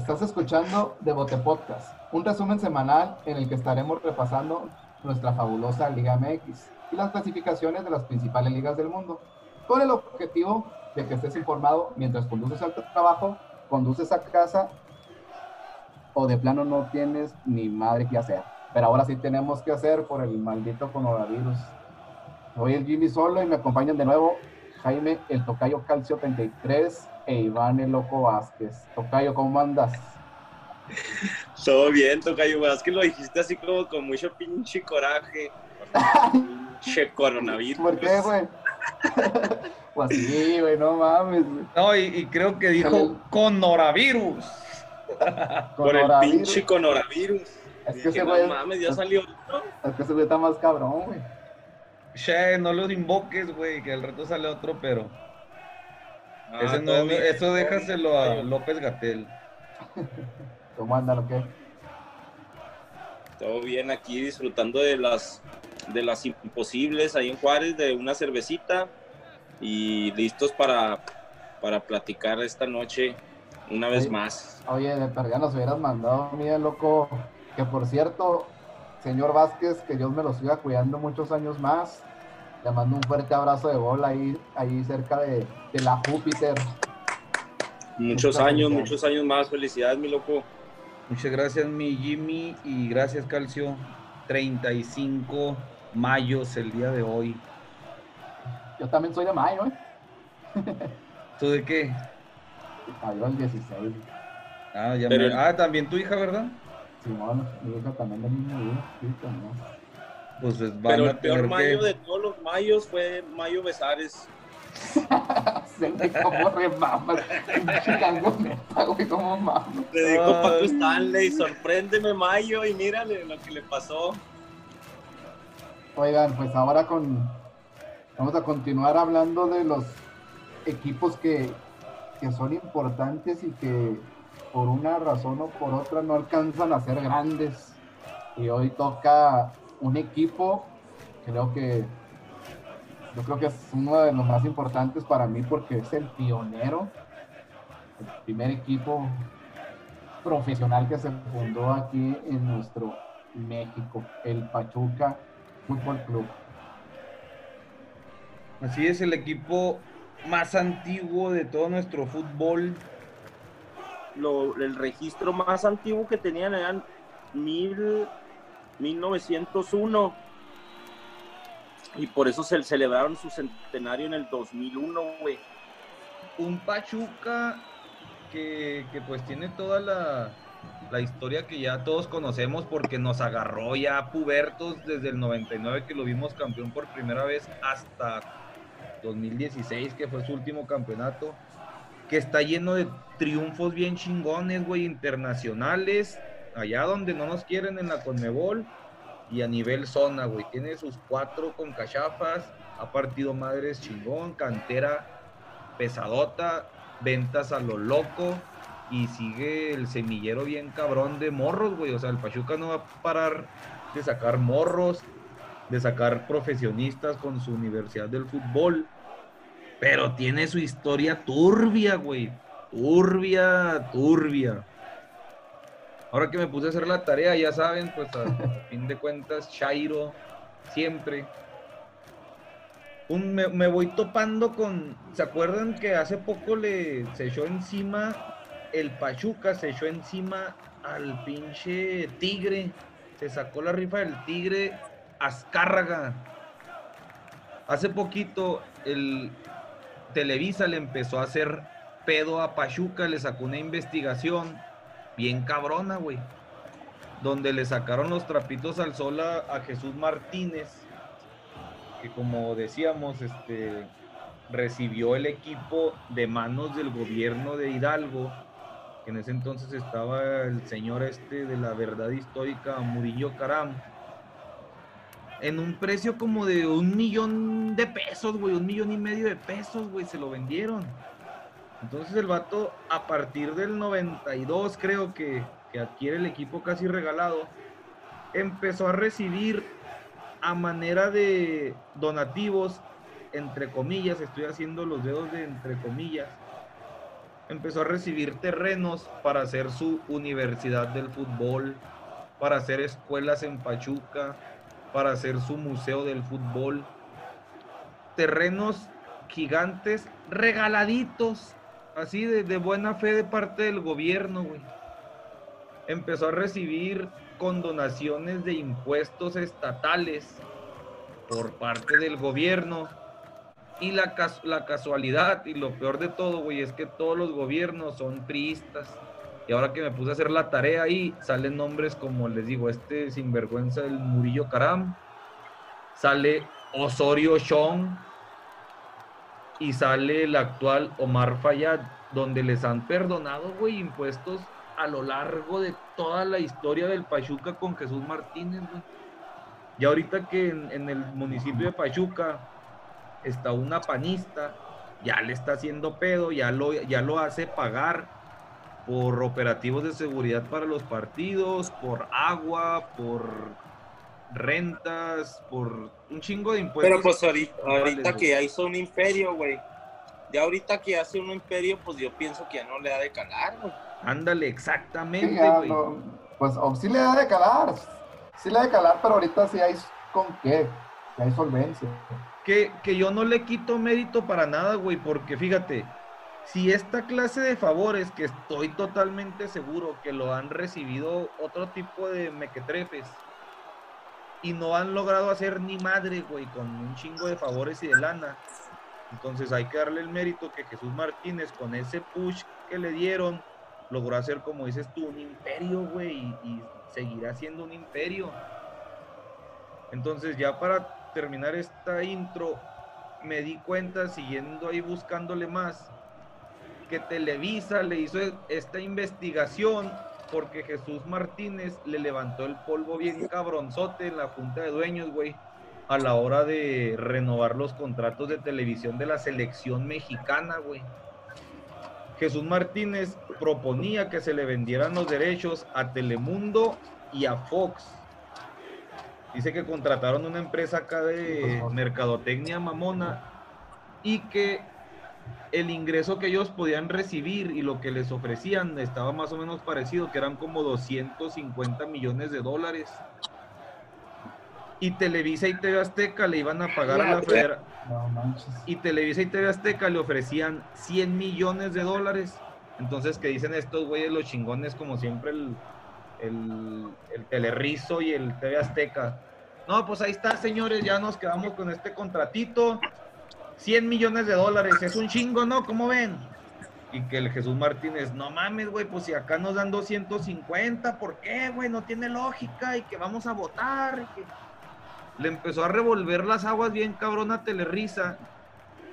Estás escuchando Devote Podcast, un resumen semanal en el que estaremos repasando nuestra fabulosa Liga MX y las clasificaciones de las principales ligas del mundo, con el objetivo de que estés informado mientras conduces al trabajo, conduces a casa o de plano no tienes ni madre que hacer. Pero ahora sí tenemos que hacer por el maldito coronavirus. Hoy es Jimmy solo y me acompañan de nuevo Jaime, el Tocayo Calcio 33 e Iván el Loco Vázquez. Tocayo, ¿cómo andas? Todo bien, Tocayo Vázquez, lo dijiste así como con mucho pinche coraje. pinche coronavirus. ¿Por qué, güey? pues sí, güey, no mames. No, y, creo que dijo coronavirus. Por el pinche coronavirus. Es que ese güey. No mames, ya salió. Es que ese güey está más cabrón, güey. Che, no los invoques, güey, que al rato sale otro, pero. Ah, eso déjaselo a López Gatel. ¿Cómo andan o qué? Todo bien aquí disfrutando de las de las imposibles ahí en Juárez, de una cervecita y listos para, para platicar esta noche una vez más. Oye, de perdida nos hubieras mandado, mira, loco, que por cierto, señor Vázquez, que Dios me lo siga cuidando muchos años más. Le mando un fuerte abrazo de bola ahí, ahí cerca de, la Júpiter. Muchos años, muchos años más. Felicidades, mi loco. Muchas gracias, mi Jimmy, y gracias, Calcio. 35 mayos el día de hoy. Yo también soy de mayo, ¿eh? ¿Tú de qué? Mayo el 16. Ah, ya me... ah, también tu hija, ¿verdad? Simón, mi hija también del mismo día, sí, también. Pues Pero el peor mayo de todos los mayos fue Mayo Besares. como remamas, güey, como mamas. Le dijo Paco Stanley, sorpréndeme Mayo y mírale lo que le pasó. Oigan, pues ahora con vamos a continuar hablando de los equipos que, que son importantes y que por una razón o por otra no alcanzan a ser grandes. Y hoy toca un equipo, creo que yo creo que es uno de los más importantes para mí porque es el pionero, el primer equipo profesional que se fundó aquí en nuestro México, el Pachuca Fútbol Club. Así es el equipo más antiguo de todo nuestro fútbol el registro más antiguo que tenían eran mil, 1901 y por eso se celebraron su centenario en el 2001, güey. Un Pachuca que, pues tiene toda la, la, historia que ya todos conocemos porque nos agarró ya pubertos desde el 99 que lo vimos campeón por primera vez hasta 2016 que fue su último campeonato que está lleno de triunfos bien chingones, güey, internacionales, allá donde no nos quieren en la Conmebol y a nivel zona, güey. Tiene sus cuatro con cachafas, ha partido madres chingón, cantera pesadota, ventas a lo loco y sigue el semillero bien cabrón de morros, güey. O sea, el Pachuca no va a parar de sacar morros, de sacar profesionistas con su Universidad del Fútbol pero tiene su historia turbia, güey. Turbia, turbia. Ahora que me puse a hacer la tarea, ya saben, pues a, fin de cuentas, Chairo, siempre. Un, me, voy topando con. ¿Se acuerdan que hace poco le se echó encima el Pachuca, se echó encima al pinche Tigre? Se sacó la rifa del Tigre Azcárraga. Hace poquito el, Televisa le empezó a hacer pedo a Pachuca, le sacó una investigación bien cabrona, güey. Donde le sacaron los trapitos al sol a, Jesús Martínez, que como decíamos, este recibió el equipo de manos del gobierno de Hidalgo, que en ese entonces estaba el señor este de la verdad histórica, Murillo Caram en un precio como de un millón de pesos, güey, un millón y medio de pesos, güey, se lo vendieron. Entonces el vato, a partir del 92, creo que, que adquiere el equipo casi regalado, empezó a recibir a manera de donativos, entre comillas, estoy haciendo los dedos de entre comillas, empezó a recibir terrenos para hacer su universidad del fútbol, para hacer escuelas en Pachuca, para hacer su museo del fútbol. Terrenos gigantes regaladitos, así de, buena fe de parte del gobierno, güey. Empezó a recibir condonaciones de impuestos estatales por parte del gobierno. Y la, la casualidad y lo peor de todo, güey, es que todos los gobiernos son priistas. Y ahora que me puse a hacer la tarea ahí, salen nombres como les digo, este sinvergüenza del Murillo Caram, sale Osorio Chong y sale el actual Omar Fayad, donde les han perdonado, güey, impuestos a lo largo de toda la historia del Pachuca con Jesús Martínez, güey. Y ahorita que en, el municipio de Pachuca está una panista, ya le está haciendo pedo, ya lo, ya lo hace pagar por operativos de seguridad para los partidos, por agua, por rentas, por un chingo de impuestos. Pero pues ahorita, que ya hizo un imperio, güey. Ya ahorita que hace un imperio, pues yo pienso que ya no le da de calar, güey. Ándale, exactamente, güey. pues sí le da de calar, sí le da de calar, pero ahorita sí hay con qué, sí hay solvencia. Que, que yo no le quito mérito para nada, güey, porque fíjate, si esta clase de favores, que estoy totalmente seguro que lo han recibido otro tipo de mequetrefes, y no han logrado hacer ni madre, güey, con un chingo de favores y de lana. Entonces hay que darle el mérito que Jesús Martínez, con ese push que le dieron, logró hacer, como dices tú, un imperio, güey, y, seguirá siendo un imperio. Entonces, ya para terminar esta intro, me di cuenta, siguiendo ahí buscándole más, que Televisa le hizo esta investigación porque Jesús Martínez le levantó el polvo bien cabronzote en la junta de dueños, güey, a la hora de renovar los contratos de televisión de la selección mexicana, güey. Jesús Martínez proponía que se le vendieran los derechos a Telemundo y a Fox. Dice que contrataron una empresa acá de mercadotecnia mamona y que el ingreso que ellos podían recibir y lo que les ofrecían estaba más o menos parecido, que eran como 250 millones de dólares y Televisa y TV Azteca le iban a pagar a la Federación. y Televisa y TV Azteca le ofrecían 100 millones de dólares. Entonces, que dicen estos güeyes, los chingones, como siempre, el, el, el Telerrizo y el TV Azteca. No, pues ahí está, señores, ya nos quedamos con este contratito. 100 millones de dólares, es un chingo, ¿no? ¿Cómo ven? Y que el Jesús Martínez, no mames, güey, pues si acá nos dan 250, ¿por qué, güey? No tiene lógica y que vamos a votar. Le empezó a revolver las aguas bien cabrón a Telerisa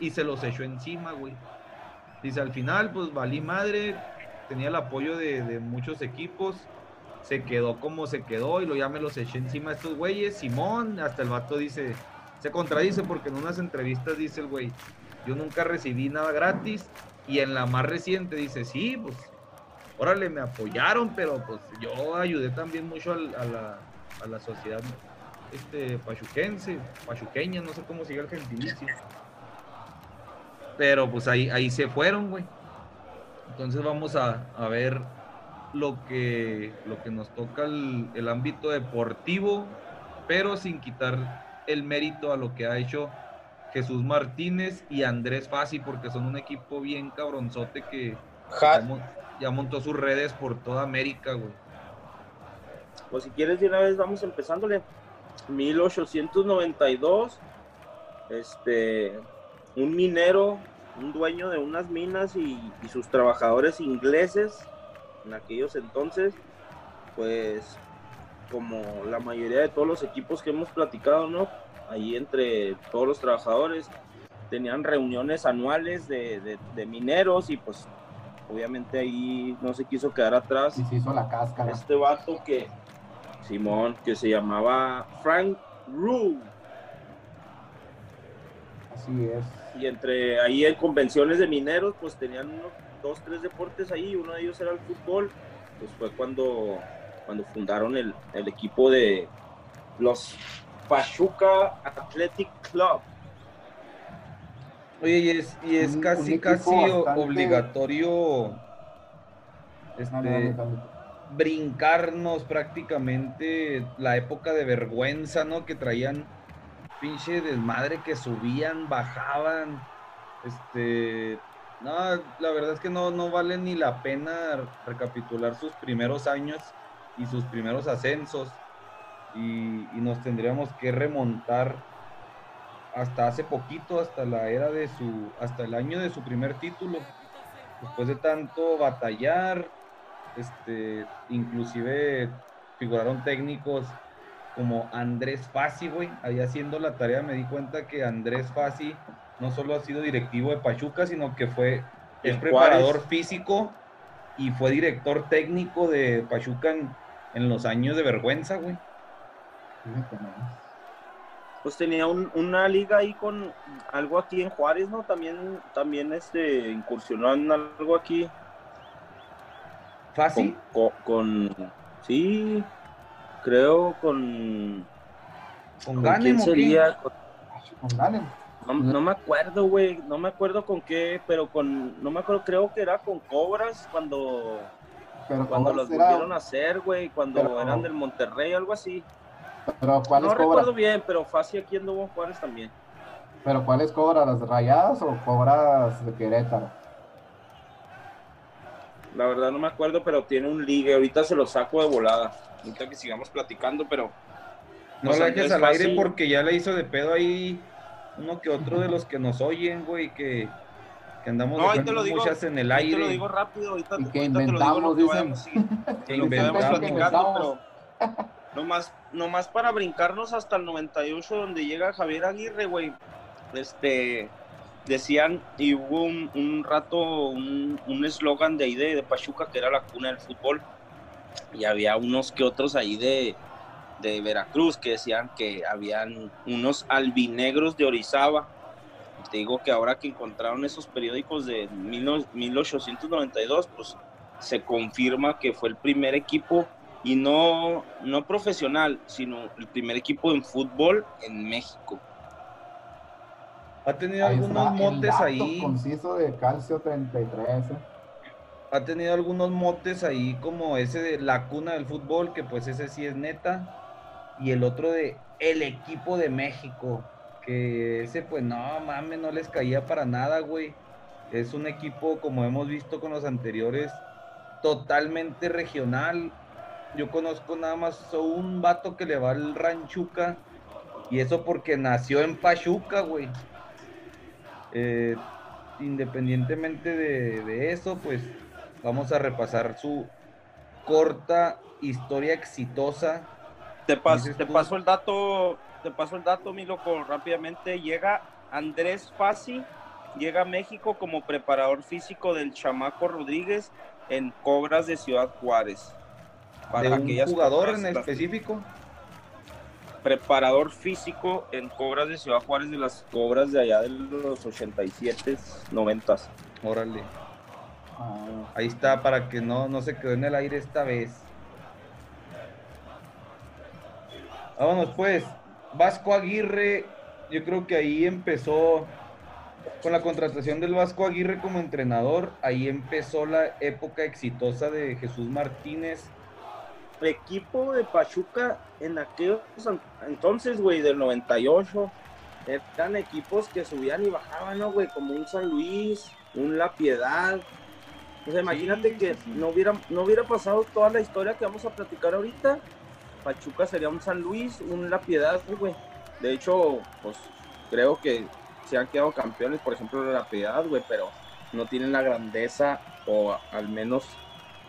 y se los echó encima, güey. Dice, al final, pues valí madre, tenía el apoyo de, muchos equipos, se quedó como se quedó y lo ya me los eché encima a estos güeyes. Simón, hasta el vato dice, se contradice porque en unas entrevistas dice el güey, yo nunca recibí nada gratis y en la más reciente dice, sí, pues, órale, me apoyaron, pero pues yo ayudé también mucho a, la, a la sociedad este, pachuquense, pachuqueña, no sé cómo sigue el gentilicio. Pero pues ahí, ahí se fueron, güey. Entonces vamos a, ver lo que, lo que nos toca el, el, ámbito deportivo, pero sin quitar el mérito a lo que ha hecho Jesús Martínez y Andrés Fasi, porque son un equipo bien cabronzote que ya, montó sus redes por toda América, güey. Pues si quieres de una vez vamos empezándole. 1892, este, un minero, un dueño de unas minas y, sus trabajadores ingleses en aquellos entonces, pues como la mayoría de todos los equipos que hemos platicado, ¿no? Ahí entre todos los trabajadores tenían reuniones anuales de, mineros y pues obviamente ahí no se quiso quedar atrás. Y se hizo la cáscara. Este vato que, Simón, que se llamaba Frank Rue. Así es. Y entre ahí en convenciones de mineros, pues tenían dos, tres deportes ahí, uno de ellos era el fútbol. Pues fue cuando, cuando fundaron el, el equipo de los Pachuca Athletic Club. Oye, y es, y es Un- casi, casi bastante- obligatorio este, brincarnos prácticamente la época de vergüenza, ¿no? Que traían pinche desmadre que subían, bajaban. Este. No, la verdad es que no, no vale ni la pena recapitular sus primeros años y sus primeros ascensos. Y, y nos tendríamos que remontar hasta hace poquito, hasta la era de su, hasta el año de su primer título. Después de tanto batallar, este, inclusive figuraron técnicos como Andrés Fassi, güey. Ahí haciendo la tarea me di cuenta que Andrés Fassi no solo ha sido directivo de Pachuca, sino que fue En preparador Juárez. físico y fue director técnico de Pachuca en, en los años de vergüenza, güey. Nomás. Pues tenía un- una liga ahí con algo aquí en Juárez, ¿no? También, también este, incursionó en algo aquí Fassi, con, con, con- sí, creo con, con, ¿con Ganem quién o qué? sería? Con- Con Ganem. no, no me acuerdo, güey, no me acuerdo con qué, pero con, no me acuerdo, creo que era con Cobras cuando, Pero cuando Cobras los era- volvieron a hacer, güey, cuando Pero- eran del Monterrey, algo así. Pero ¿cuáles No cobra? recuerdo bien, pero fácil aquí anduvo en Juárez también. Pero ¿cuáles cobra? ¿Las rayadas o cobras de Querétaro? La verdad no me acuerdo, pero tiene un ligue. Ahorita se lo saco de volada. Ahorita que sigamos platicando, pero No la dejes al aire porque ya le hizo de pedo ahí uno que otro de los que nos oyen, güey, que, que andamos No, dejando digo, muchas en el aire. te lo digo rápido. Ahorita, Y que ahorita te lo digo inventamos, lo que dicen. vayamos, sí, lo que vayamos inventamos. platicando, inventamos. pero nomás, nomás para brincarnos hasta el 98 donde llega Javier Aguirre, güey. Este decían y hubo un, un rato un un eslogan de ahí de, de Pachuca que era la cuna del fútbol y había unos que otros ahí de, de Veracruz que decían que habían unos albinegros de Orizaba. Te digo que ahora que encontraron esos periódicos de 19- 1892, pues se confirma que fue el primer equipo y no, no profesional, sino el primer equipo en fútbol en México. Ha tenido Ahí algunos motes ahí. conciso de Calcio 33. ¿eh? Ha tenido algunos motes ahí como ese de la cuna del fútbol, que pues ese sí es neta. Y el otro de el equipo de México, que ese pues no mames, no les caía para nada, güey. Es un equipo, como hemos visto con los anteriores, totalmente regional. Yo conozco nada más a un vato que le va al Ranchuca. Y eso porque nació en Pachuca, güey. Eh, independientemente de, de eso, pues vamos a repasar su corta historia exitosa. Te, pas- te paso el dato, te paso el dato, mi loco, rápidamente. Llega Andrés Fassi, llega a México como preparador físico del Chamaco Rodríguez en Cobras de Ciudad Juárez. de un aquellas jugador en las- específico. preparador físico en Cobras de Ciudad Juárez de las Cobras de allá de los 87, 90. Órale. Ah, Ahí está, para que no, no se quedó en el aire esta vez. Vámonos pues. Vasco Aguirre, yo creo que ahí empezó con la contratación del Vasco Aguirre como entrenador. Ahí empezó la época exitosa de Jesús Martínez. El equipo de Pachuca en aquellos entonces, güey, del 98, eran equipos que subían y bajaban, ¿no, güey? Como un San Luis, un La Piedad. O sea, imagínate Sí, que sí. no hubiera, no hubiera pasado toda la historia que vamos a platicar ahorita. Pachuca sería un San Luis, un La Piedad, güey. De hecho, pues creo que se han quedado campeones, por ejemplo, La Piedad, güey, pero no tienen la grandeza o al menos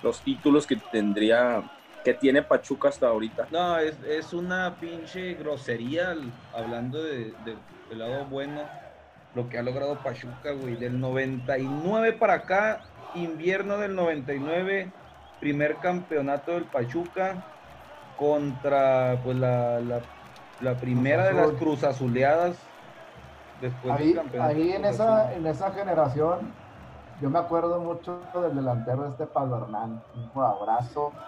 los títulos que tendría, que tiene Pachuca hasta ahorita. No, es, es una pinche grosería hablando de, de- del lado bueno. Lo que ha logrado Pachuca, güey. Del 99 para acá, invierno del 99, primer campeonato del Pachuca contra pues la, la, la primera de las. Cruz Azuleadas. Después del Ahí, campeonato ahí en, esa, en esa generación, yo me acuerdo mucho del delantero este Pablo Hernán, un jugadorazo.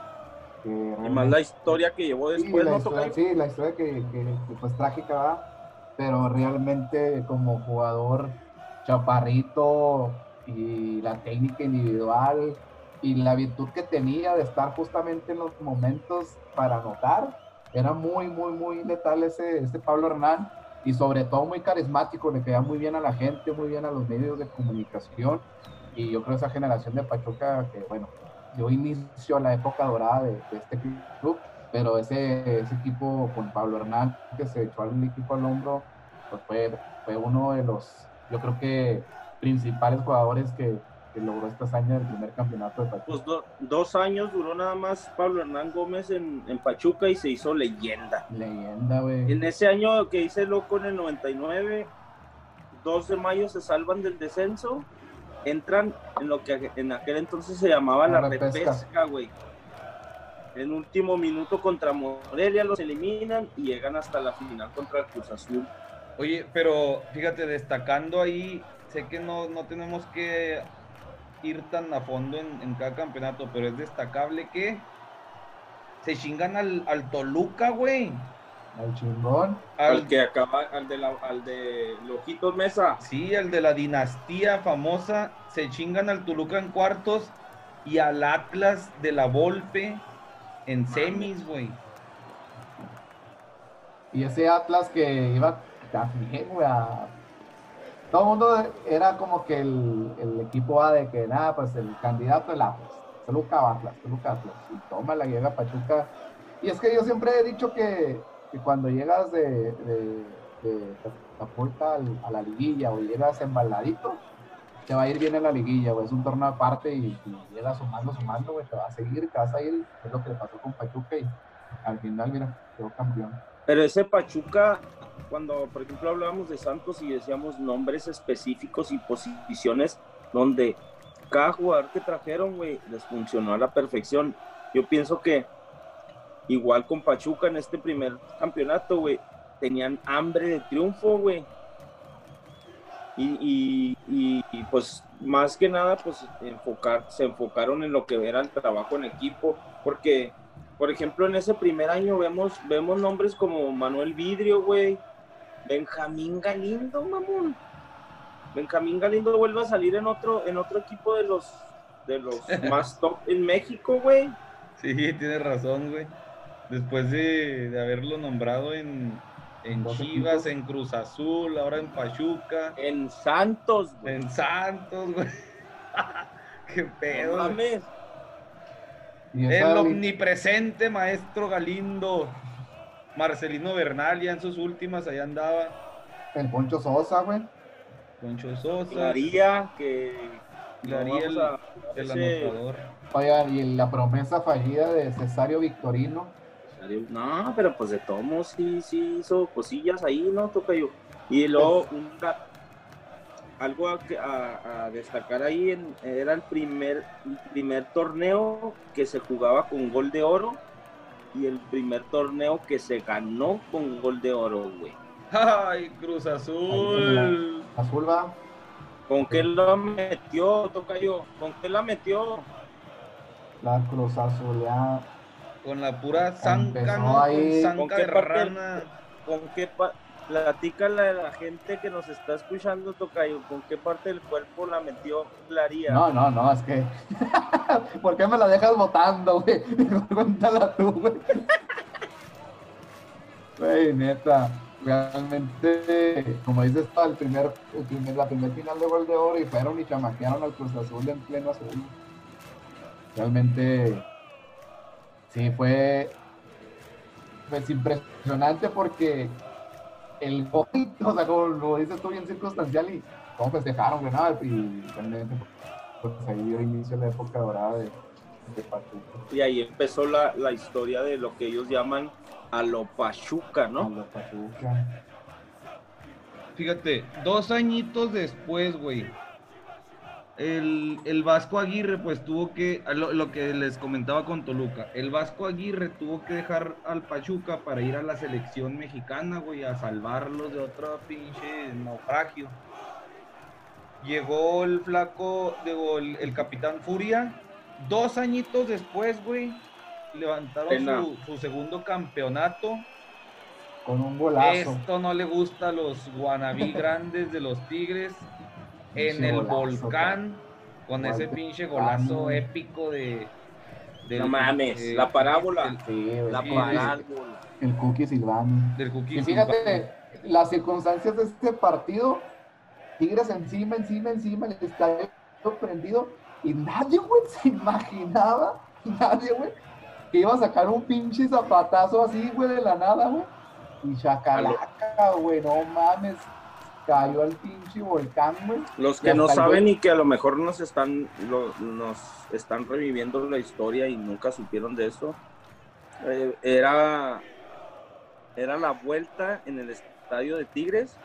Que Y más la historia que llevó Sí, después, la ¿no, historia, sí, la historia que, que, que, pues trágica, ¿verdad? pero realmente como jugador chaparrito y la técnica individual y la virtud que tenía de estar justamente en los momentos para anotar. Era muy, muy, muy letal ese, ese Pablo Hernán y sobre todo muy carismático, le quedaba muy bien a la gente, muy bien a los medios de comunicación y yo creo esa generación de Pachuca que, bueno, dio inicio a la época dorada de, este club, pero ese, ese equipo con Pablo Hernán que se echó al equipo al hombro, pues fue, fue uno de los, yo creo que principales jugadores que, que logró esta hazaña del primer campeonato de Pachuca. Pues dos años duró nada más Pablo Hernán Gómez en, en Pachuca y se hizo leyenda. Leyenda, güey. En ese año que hice loco en el 99, 2 de mayo se salvan del descenso, entran en lo que en aquel entonces se llamaba la, repesca, güey. En último minuto contra Morelia los eliminan y llegan hasta la final contra el Cruz Azul. Oye, pero fíjate, destacando ahí, sé que no, no tenemos que ir tan a fondo en, cada campeonato, pero es destacable que se chingan al, al Toluca, güey. Al chingón. Al, que acaba, al de, la, al de Lojitos Mesa. Sí, el de la dinastía famosa. Se chingan al Toluca en cuartos y al Atlas de la Volpe en semis, güey. Y ese Atlas que iba también, güey, a todo el mundo era como que el, el, equipo A de que nada, pues el candidato el Atlas, Toluca Atlas, Toluca Atlas, y toma la llega Pachuca. Y es que yo siempre he dicho que, que cuando llegas de, de, de a la liguilla o llegas embaladito, te va a ir bien en la liguilla, güey. Es un torneo aparte y, y llegas sumando, sumando, güey. Te va a seguir, te vas a ir. Es lo que le pasó con Pachuca y al final, mira, quedó campeón. Pero ese Pachuca cuando, por ejemplo, hablábamos de Santos y decíamos nombres específicos y posiciones donde cada jugador que trajeron, güey, les funcionó a la perfección. Yo pienso que igual con Pachuca en este primer campeonato, güey, tenían hambre de triunfo, güey. Y, y, pues más que nada, pues enfocar, se enfocaron en lo que era el trabajo en equipo, porque, por ejemplo, en ese primer año vemos, vemos nombres como Manuel Vidrio, güey, Benjamín Galindo, mamón. Benjamín Galindo vuelve a salir en otro, en otro equipo de los, de los más top en México, güey. Sí, tienes razón, güey. Después de, haberlo nombrado en, en Chivas, en Cruz Azul, ahora en Pachuca. En Santos, güey. En Santos, güey. Qué pedo. El omnipresente maestro Galindo. Marcelino Bernal ya en sus últimas, allá andaba. El Poncho Sosa, güey. Poncho Sosa. María, que. El, el anotador. Y la promesa fallida de Cesario Victorino. No, pero pues de todos sí, sí hizo cosillas ahí, ¿no? Toca yo. Y luego, algo a, destacar ahí, era el primer, el primer torneo que se jugaba con gol de oro y el primer torneo que se ganó con gol de oro, güey. ¡Ay, Cruz Azul! Azul va. ¿Con qué la metió, Tocayo? ¿Con qué la metió? La Cruz Azul ya. Con la pura zanca, ¿no? Ahí. ¿Con, qué rana. ¿Con qué Platícale a la gente que nos está escuchando, Tocayo, ¿con qué parte del cuerpo la metió Claría? No, no, no, es que. ¿Por qué me la dejas votando, güey? Cuéntala tú, güey. Güey, neta. Realmente, como dices, el primer, el primer, la primera final de gol de oro y fueron y chamaquearon al Cruz Azul en pleno azul. Realmente, sí, fue pues impresionante porque el gol, o sea, como lo dices tú bien circunstancial y cómo festejaron, güey, nada, y realmente pues ahí dio inicio la época dorada de, de Pachuca. Y ahí empezó la, la, historia de lo que ellos llaman a lo Pachuca, ¿no? A lo Pachuca. Fíjate, dos añitos después, güey, el, Vasco Aguirre pues tuvo que, lo, que les comentaba con Toluca, el Vasco Aguirre tuvo que dejar al Pachuca para ir a la selección mexicana, güey, a salvarlos de otro pinche naufragio. Llegó el flaco, digo, el, capitán Furia, dos añitos después, güey, levantaron su, segundo campeonato. Con un golazo. Esto no le gusta a los guanabí grandes de los Tigres en Pinche el golazo, volcán con ese pinche golazo épico de. No mames, eh, la parábola. el- Sí, güey. La Sí, parábola. El Cookie Silvani. del Cookie Y fíjate, las circunstancias de este partido, Tigres encima, encima, encima, el estadio prendido, y nadie, güey, se imaginaba, nadie, güey, que iba a sacar un pinche zapatazo así, güey, de la nada, güey. Y chacalaca, güey, no mames, cayó al pinche volcán, güey. Los que no saben y que a lo mejor nos están, lo- nos están reviviendo la historia y nunca supieron de eso, eh, era, era la vuelta en el estadio de Tigres.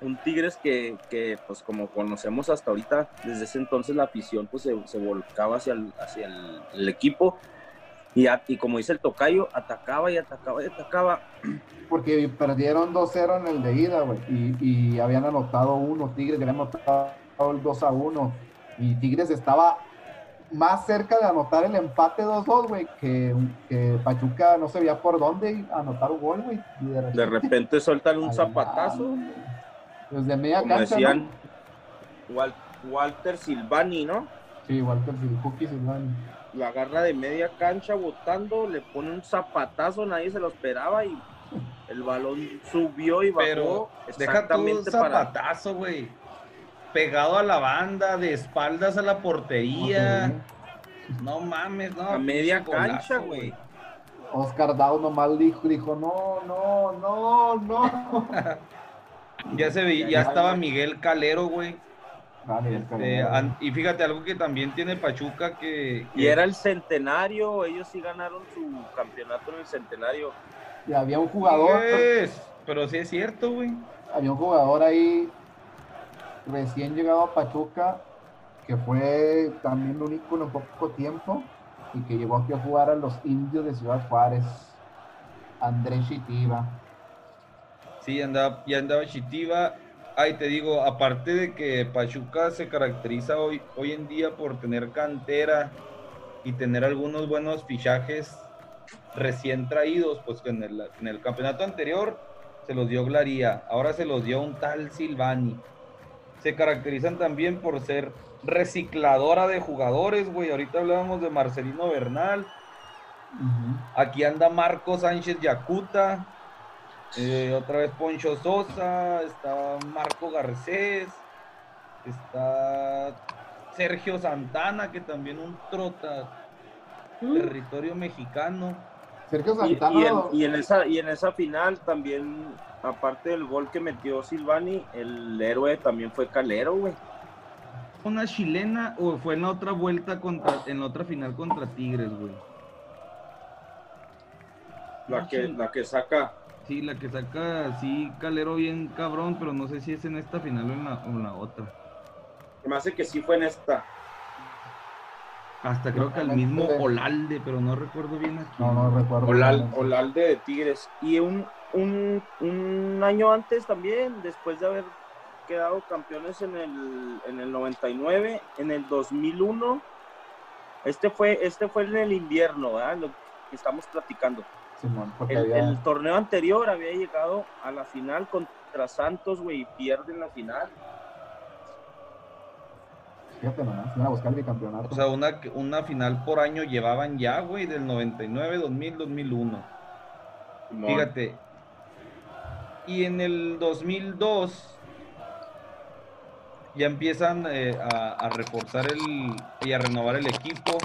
Un Tigres que, que, pues como conocemos hasta ahorita, desde ese entonces la afición pues se, se volcaba hacia el, hacia el, el equipo y, a- y como dice el tocayo, atacaba y atacaba y atacaba. Porque perdieron 2-0 en el de ida, güey. Y, y habían anotado uno. Tigres habían anotado el 2-1. Y Tigres estaba más cerca de anotar el empate 2-2, güey. Que, que Pachuca no se veía por dónde anotar un gol, güey. De De repente sueltan un zapatazo. Desde media como cancha. decían ¿no? Wal- Walter Silvani, ¿no? Sí, Walter Silvani. Lo agarra de media cancha botando, le pone un zapatazo, nadie se lo esperaba y el balón subió y bajó Pero deja tú un exactamente zapatazo, güey. Pegado a la banda, de espaldas a la portería. No mames, no. a media cancha, güey. Oscar Dao nomás dijo, dijo, no, no, no, no. Ya se veía, ya estaba Miguel Calero, güey. Ah, Este, y fíjate, algo que también tiene Pachuca que. Y era el centenario, ellos sí ganaron su campeonato en el centenario. Y había un jugador, Es, Pero sí es cierto, güey. había un jugador ahí recién llegado a Pachuca que fue también un ícono en poco tiempo y que llegó aquí a jugar a los indios de Ciudad Juárez, Andrés Chitiva. Sí, andaba, ya andaba Chitiva. Ay, te digo, aparte de que Pachuca se caracteriza hoy, hoy en día por tener cantera y tener algunos buenos fichajes recién traídos, pues que en el, en el campeonato anterior se los dio Glaría, ahora se los dio un tal Silvani. Se caracterizan también por ser recicladora de jugadores, güey. Ahorita hablábamos de Marcelino Bernal. Aquí anda Marco Sánchez Yacuta. Eh, otra vez Poncho Sosa. Está Marco Garcés. Está Sergio Santana, que también un trota. Territorio mexicano. Sergio Y, Santana. y en, y en esa, y en esa final también, aparte del gol que metió Silvani, el héroe también fue Calero, güey. ¿Una chilena o fue en la otra vuelta contra, en la otra final contra Tigres, güey? La que, la que saca. Sí, la que saca sí Calero bien cabrón, pero no sé si es en esta final o en la, o en la otra. Me hace que sí fue en esta. Hasta creo que al mismo Olalde, pero no recuerdo bien aquí. No, no recuerdo. Olal, Olalde de Tigres. Y un, un, un año antes también, después de haber quedado campeones en el, en el 99, en el 2001. Este fue, este fue en el invierno, ¿verdad? Lo que estamos platicando. Simón, porque El, había- el torneo anterior había llegado a la final contra Santos, güey, y pierden la final. Fíjate nomás, a buscar el bicampeonato. O sea, una, una final por año llevaban ya, güey, del 99, 2000, 2001. Simón. Fíjate. Y en el 2002 ya empiezan eh, a, a reforzar el y a renovar el equipo.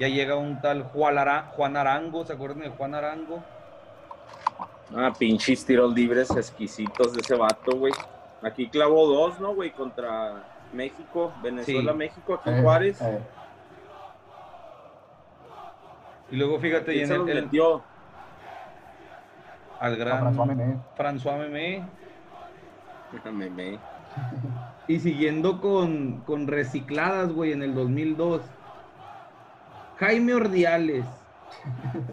Ya llega un tal Juan, Ara- Juan Arango, ¿se acuerdan de Juan Arango? Ah, pinches tiros libres exquisitos de ese vato, güey. Aquí clavó dos, ¿no, güey? Contra México, Venezuela, Sí. México, aquí Eh, Juárez. eh, Y luego fíjate, y ¿Quién en se el, el- metió? al gran François Memé. Meme. Y siguiendo con, con recicladas, güey, en el 2002. Jaime Ordiales.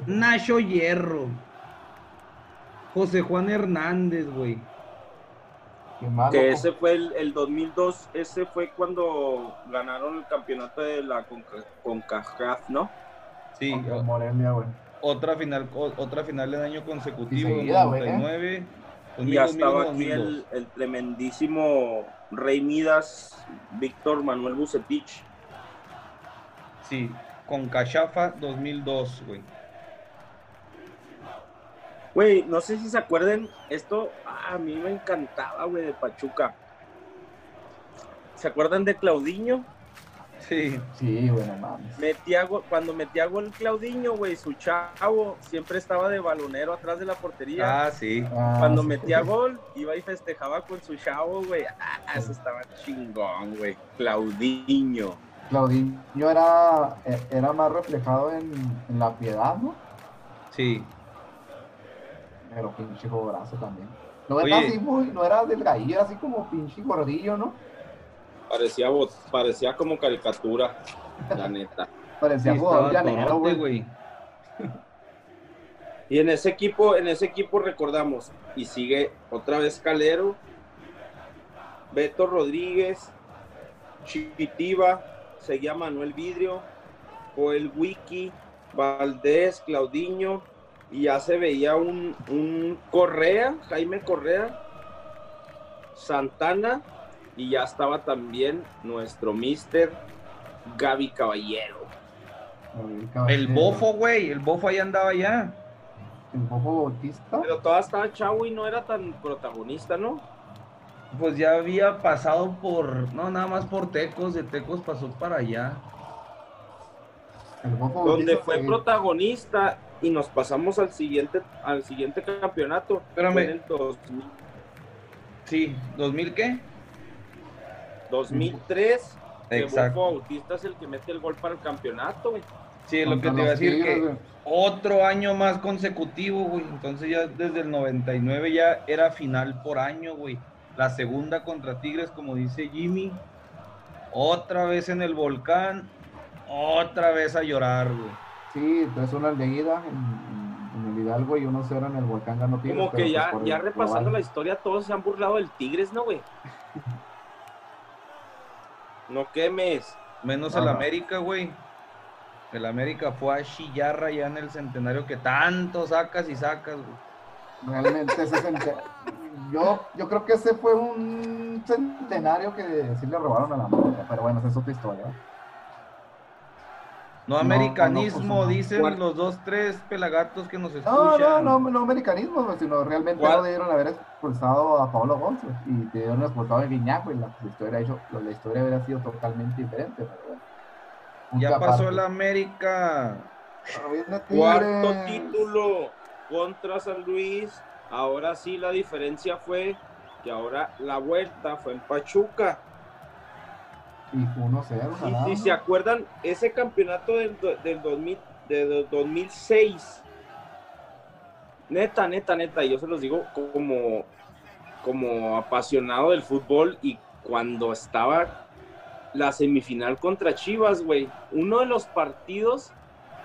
Nacho Hierro. José Juan Hernández, güey. Que ese fue el, el 2002, ese fue cuando ganaron el campeonato de la Conca- CONCACAF, ¿no? Sí, o- Morelia, güey. otra final, o- otra final de año consecutivo, seguida, güey, ¿eh? 99. Y ya estaba aquí el, el, tremendísimo Rey Midas, Víctor Manuel Bucetich. Sí, con Cachafa 2002, güey. Güey, no sé si se acuerden, esto ah, a mí me encantaba, güey, de Pachuca. ¿Se acuerdan de Claudiño? Sí. Sí, bueno, mames. Metía, cuando metía gol Claudiño, güey, su chavo siempre estaba de balonero atrás de la portería. Ah, sí. Ah, cuando sí. metía gol, iba y festejaba con su chavo, güey. Ah, eso estaba chingón, güey. Claudiño. Claudinho era, eh, era más reflejado en, en la piedad, ¿no? Sí. Pero pinche brazo también. No era Oye. así muy, no era delgadillo, era así como pinche gordillo, ¿no? Parecía, parecía como caricatura, la neta. Parecía Sí, jugador llanero, güey. Y en ese equipo, en ese equipo recordamos, y sigue otra vez Calero, Beto Rodríguez, Chitiva, seguía Manuel Vidrio, Joel Wiki, Valdés, Claudiño, y ya se veía un, un Correa, Jaime Correa, Santana, y ya estaba también nuestro mister Gaby Caballero. El bofo, güey. El bofo ahí andaba ya. El bofo Bautista. Pero todavía estaba chavo y no era tan protagonista, ¿no? Pues ya había pasado por. No, nada más por Tecos. De Tecos pasó para allá. Donde fue sí. protagonista y nos pasamos al siguiente al siguiente campeonato. Espérame. En el 2000 Sí. ¿2000 qué? 2003. que Exacto. Bofo Bautista es el que mete el gol para el campeonato, güey. Sí, lo que te iba a decir que güey. otro año más consecutivo, güey. Entonces ya desde el 99 ya era final por año, güey. La segunda contra Tigres, como dice Jimmy. Otra vez en el volcán. Otra vez a llorar, güey. Sí, tres una de ida en, en el Hidalgo y 1-0 en el Volcán ganó Tigres. Como que pues ya, ya el repasando la historia, todos se han burlado del Tigres, ¿no, güey? No quemes. Menos el Ajá. América, güey. El América fue a chillarra ya en el centenario que tanto sacas y sacas, güey. Realmente ese yo, yo creo que ese fue un centenario que sí le robaron a la América, pero bueno, esa es otra historia. No No, americanismo, no, pues, no. dicen ¿Cuál? los dos, tres pelagatos que nos No, escuchan. no, no, no americanismo, güey, sino realmente ¿Cuál? no debieron haber expulsado a Pablo González y debieron expulsado a Guiñac, y la, la historia, hecho, la historia hubiera sido totalmente diferente. Pero Ya pasó aparte. el América. Cuarto título contra San Luis. Ahora sí la diferencia fue que ahora la vuelta fue en Pachuca. Y fue 1-0. Y ganado. si se acuerdan, ese campeonato del, del 2000, de do- 2006, neta, neta, neta, yo se los digo como, como apasionado del fútbol y cuando estaba la semifinal contra Chivas, güey, uno de los partidos,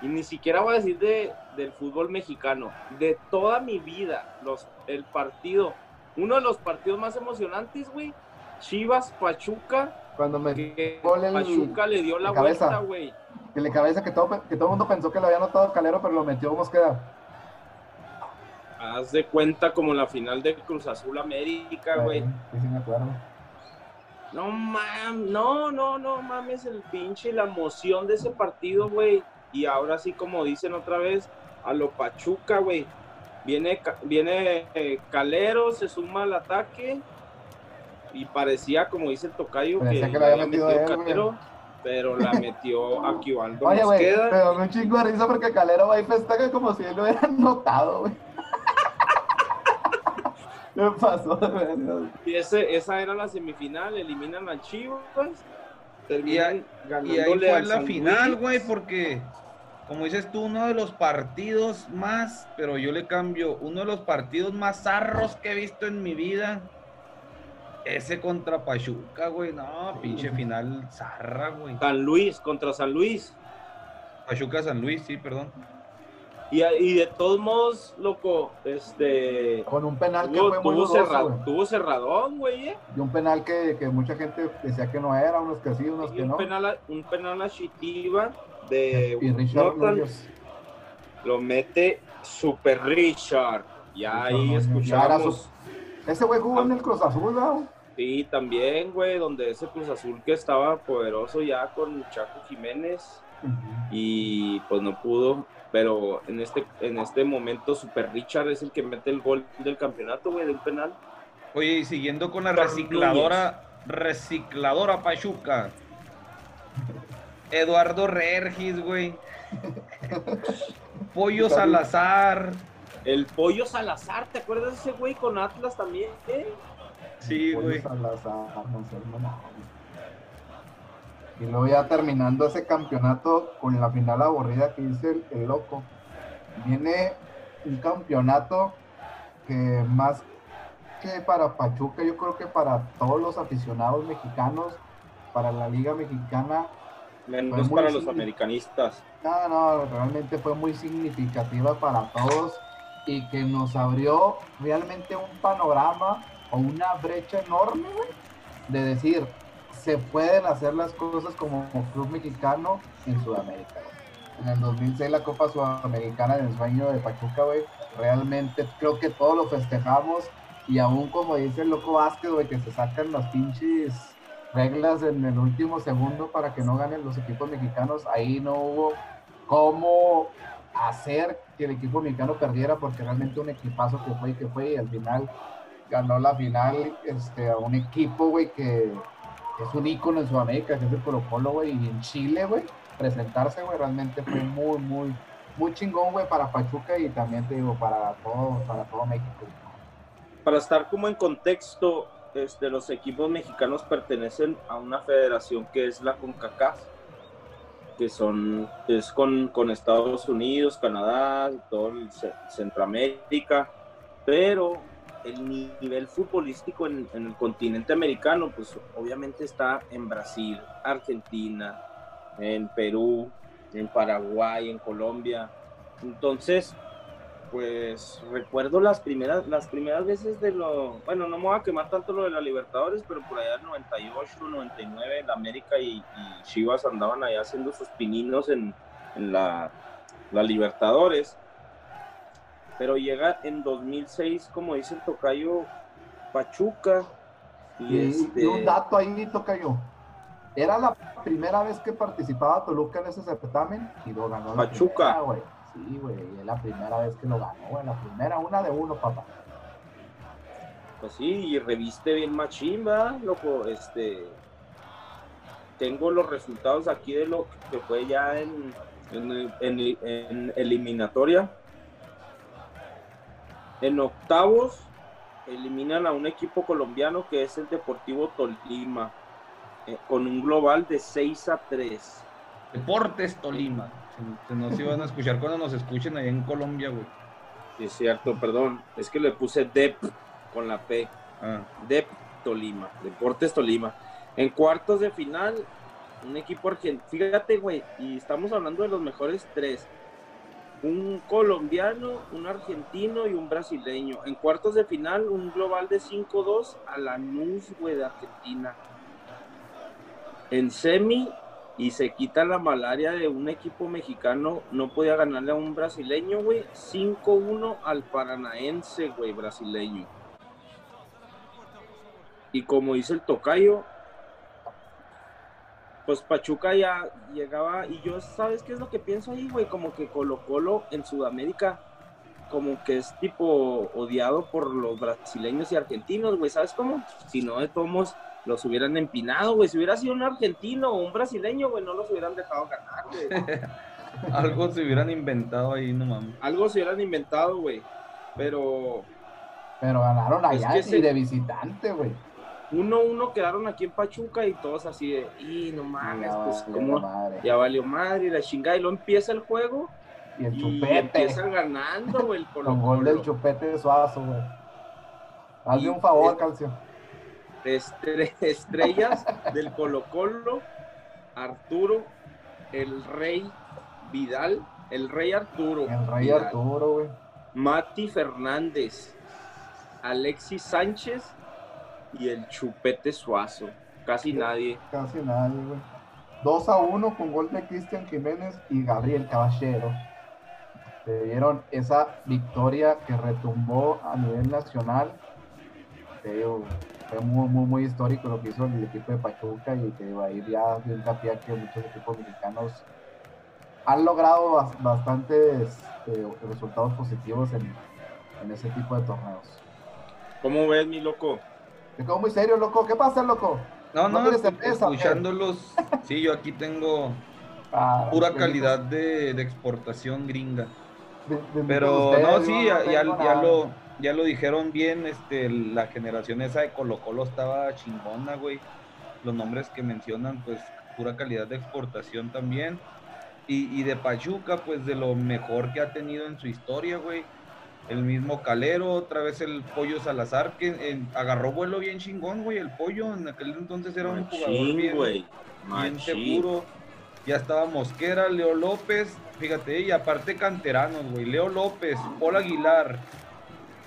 y ni siquiera voy a decir de, del fútbol mexicano, de toda mi vida, los, el partido, uno de los partidos más emocionantes, güey, Chivas, Pachuca, Cuando me que el- Pachuca le dio la cabeza. vuelta, güey. que le cabeza que todo, que todo el mundo pensó que lo había anotado Calero, pero lo metió Mosqueda. Haz de cuenta como la final de Cruz Azul América, güey. Sí, sí, me acuerdo. No mames, no, no, no mames el pinche, la emoción de ese partido, güey. Y ahora sí, como dicen otra vez, a lo Pachuca, güey. Viene, viene eh, Calero, se suma al ataque. Y parecía, como dice el tocayo, Parecía que, que la la había había metido metido él, güey. Calero, pero la metió Aquivaldo Oye, güey, pero me un chingo de risa porque Calero va y festeja como si él lo hubiera notado, güey. ¿Qué pasó? güey? Y ese, esa era la semifinal, eliminan a Chivas, terminan Y ahí ganándole fue al la San final, güey, porque, como dices tú, uno de los partidos más, pero yo le cambio, uno de los partidos más zarros que he visto en mi vida, ese contra Pachuca, güey, no, pinche final zarra, güey. San Luis contra San Luis. Pachuca San Luis, sí, perdón. Y, y de todos modos, loco, este Con un penal que tuvo, fue muy tuvo, dudoso, cerra- güey. tuvo cerradón, güey. eh. Y un penal que, que mucha gente decía que no era, unos que sí, unos Y que un no. penal, a- un penal a Chitiva de Y Richard no tan- Núñez. lo mete Super Richard. Ya Richard ahí escuchamos Ese güey jugó en el Cruz Azul, ¿no? Sí, también, güey, donde ese Cruz Azul que estaba poderoso ya con Chaco Jiménez y pues no pudo, pero en este en este momento Super Richard es el que mete el gol del campeonato, güey, del penal. Oye, y siguiendo con la recicladora, recicladora Pachuca. Eduardo Regis, güey. Pollo Salazar. El Pollo Salazar, ¿te acuerdas de ese güey con Atlas también? ¿Eh? Sí, Pollo güey. Salazar, no sé, no. Y luego ya terminando ese campeonato con la final aburrida que dice el, el loco, viene un campeonato que más que para Pachuca, yo creo que para todos los aficionados mexicanos, para la Liga Mexicana, Menos para los americanistas. no, no, realmente fue muy significativa para todos y que nos abrió realmente un panorama o una brecha enorme, güey, de decir, se pueden hacer las cosas como club mexicano en Sudamérica. güey. En el 2006 la Copa Sudamericana del sueño de Pachuca, güey, realmente creo que todos lo festejamos y aún como dice el loco Vázquez, güey, que se sacan las pinches reglas en el último segundo para que no ganen los equipos mexicanos, ahí no hubo cómo hacer que el equipo mexicano perdiera porque realmente un equipazo que fue y que fue y al final ganó la final este, a un equipo, güey, que es un ícono en Sudamérica, que es el Colo Colo, güey, y en Chile, güey, presentarse, güey, realmente fue muy, muy, muy chingón, güey, para Pachuca y también, te digo, para todo, para todo México. Para estar como en contexto, este, los equipos mexicanos pertenecen a una federación que es la CONCACAF, que son, es con, Estados Unidos, Canadá, todo el Ce- Centroamérica, pero el nivel futbolístico en, en el continente americano, pues obviamente está en Brasil, Argentina, en Perú, en Paraguay, en Colombia. Entonces, pues recuerdo las primeras, las primeras veces de lo, bueno, no me voy a quemar tanto lo de la Libertadores, pero por allá en 98, 99, el América y, y Chivas andaban allá haciendo sus pininos en, en la, la Libertadores. Pero llega en 2006, como dice el tocayo, Pachuca. Y, Y, este, y un dato ahí, toca yo. Era la primera vez que participaba Toluca en ese certamen y lo ganó. la Pachuca. primera. Sí, güey, y es la primera vez que lo ganó, güey. La primera, una de uno, papá. Pues sí, y reviste bien machín, ¿verdad? Loco, este. Tengo los resultados aquí de lo que fue ya en, en, en- en eliminatoria. En octavos eliminan a un equipo colombiano que es el Deportivo Tolima, eh, con un global de 6 a 3. Deportes Tolima. Se, se nos iban a escuchar cuando nos escuchen allá en Colombia, güey. Sí, es cierto, perdón. Es que le puse DEP con la P. Ah, de Tolima, Deportes Tolima. En cuartos de final, un equipo argentino. Fíjate, güey, y estamos hablando de los mejores tres. Un colombiano, un argentino y un brasileño. En cuartos de final, un global de 5-2 a Lanús, güey, de Argentina. En semi, y se quita la malaria de un equipo mexicano, no podía ganarle a un brasileño, güey. 5-1 al paranaense, güey, brasileño. Y como dice el tocayo, pues Pachuca ya llegaba. Y yo, ¿sabes qué es lo que pienso ahí, güey? Como que Colo Colo en Sudamérica, como que es tipo odiado por los brasileños y argentinos, güey. ¿Sabes cómo? Si no, de todos los hubieran empinado, güey. Si hubiera sido un argentino o un brasileño, güey, no los hubieran dejado ganar, güey. algo se hubieran inventado ahí, no mames. Algo se hubieran inventado, güey. Pero Pero ganaron Es allá que y se- de visitante, güey. uno uno quedaron aquí en Pachuca y todos así de, y no mames, Ya pues valió como madre. ya valió madre y la chingada y luego empieza el juego Y el y chupete. empiezan ganando, güey, el Colo Con gol del chupete de suazo, güey. Hazme Y- un favor, es- Calcio. Estre- estrellas del Colo Colo, Arturo, el Rey Vidal, el Rey Arturo, El Rey Vidal, Arturo, güey. Mati Fernández, Alexis Sánchez y el Chupete Suazo. Casi nadie. Casi nadie, güey. 2 a 1 con gol de Cristian Jiménez y Gabriel Caballero. Le dieron esa victoria que retumbó a nivel nacional te digo, fue muy, muy, muy histórico lo que hizo el equipo de Pachuca y que va a ir ya de un que muchos equipos mexicanos han logrado bas- bastantes eh, resultados positivos en, en ese tipo de torneos. ¿Cómo ves, mi loco? Te quedo muy serio, loco. ¿Qué pasa, loco? No, ¿No no, escuchándolos. Sí, yo aquí tengo Ah, pura calidad de, de exportación gringa. ben- benditos Pero ustedes, no, sí, ya, ya- ya nada. lo, ya lo dijeron bien, este, la generación esa de Colo Colo estaba chingona, güey. Los nombres que mencionan, pues, pura calidad de exportación también. Y, y de Pachuca, pues, de lo mejor que ha tenido en su historia, güey. El mismo Calero, otra vez el Pollo Salazar, que eh, agarró vuelo bien chingón, güey. El Pollo en aquel entonces era un jugador bien, güey. bien seguro. Ya estaba Mosquera, Leo López, fíjate, y aparte canteranos, güey. Leo López, Paul Aguilar,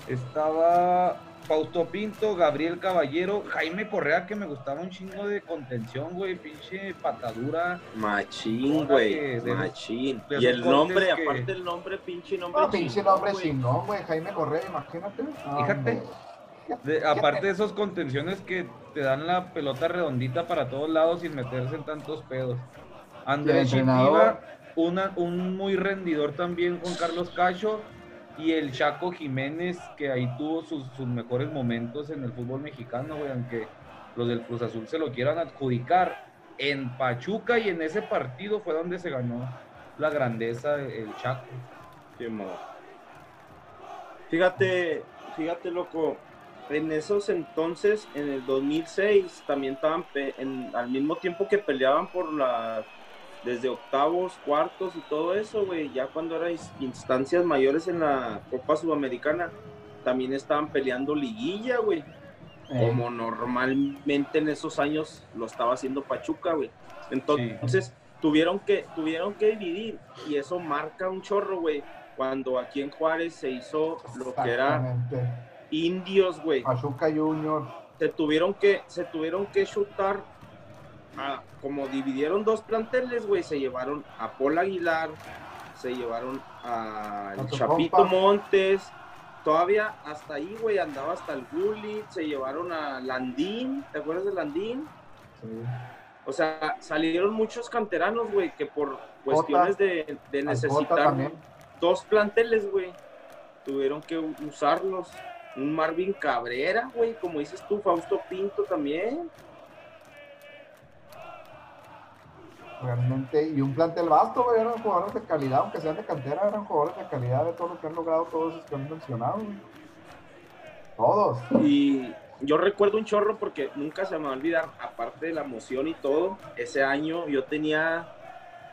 estaba Fausto Pinto, Gabriel Caballero, Jaime Correa, que me gustaba un chingo de contención, güey, pinche patadura. Machín, güey. Machín. Y el nombre, que- aparte el nombre, pinche nombre. No, pinche chingón, nombre chingón, güey. Jaime Correa, imagínate. No, Fíjate. De- aparte de esos contenciones que te dan la pelota redondita para todos lados sin meterse en tantos pedos. Andrés. Chitiva, una, un muy rendidor también Juan Carlos Cacho y el Chaco Jiménez que ahí tuvo sus, mejores momentos en el fútbol mexicano, güey, aunque los del Cruz Azul se lo quieran adjudicar. En Pachuca y en ese partido fue donde se ganó la grandeza el Chaco. Qué modo. Fíjate, fíjate, loco. En esos entonces, en el 2006, también estaban al mismo tiempo que peleaban por la desde octavos, cuartos y todo eso, güey. Ya cuando eran ins- instancias mayores en la Copa Sudamericana, también estaban peleando liguilla, güey. Eh, Como normalmente en esos años lo estaba haciendo Pachuca, güey. Entonces, tuvieron que tuvieron que dividir y eso marca un chorro, güey. Cuando aquí en Juárez se hizo lo que era indios, güey. Pachuca Junior. Se tuvieron que se tuvieron que chutar a- como dividieron dos planteles, güey, se llevaron a Paul Aguilar, se llevaron A Chapito compa. Montes, todavía hasta ahí, güey, andaba hasta el Gullit, se llevaron a Landín, ¿te acuerdas de Landín? Sí. O sea, salieron muchos canteranos, güey, que por cuestiones de, necesitar dos planteles, güey, tuvieron que usarlos. Un Marvin Cabrera, güey, como dices tú, Fausto Pinto también. Realmente, y un plantel vasto, güey, eran jugadores de calidad, aunque sean de cantera, eran jugadores de calidad de todo lo que han logrado todos esos que han mencionado, güey. Todos. Y yo recuerdo un chorro porque nunca se me va a olvidar, aparte de la emoción y todo, ese año yo tenía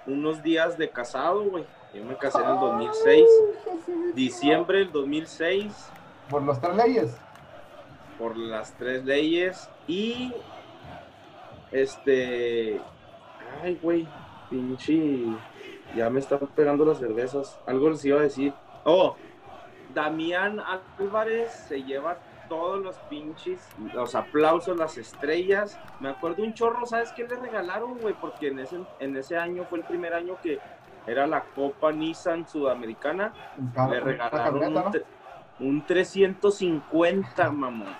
unos días de casado, güey. Yo me casé en el 2006, diciembre del 2006, Por los tres leyes. por las tres leyes y este ay güey pinche ya me están pegando las cervezas. Algo les iba a decir. Oh Damián Álvarez se lleva todos los pinches los aplausos las estrellas. Me acuerdo un chorro sabes qué le regalaron güey porque en ese en ese año fue el primer año que era la Copa Nissan Sudamericana. Le regalaron un, ¿no? tre- un 350 mamón.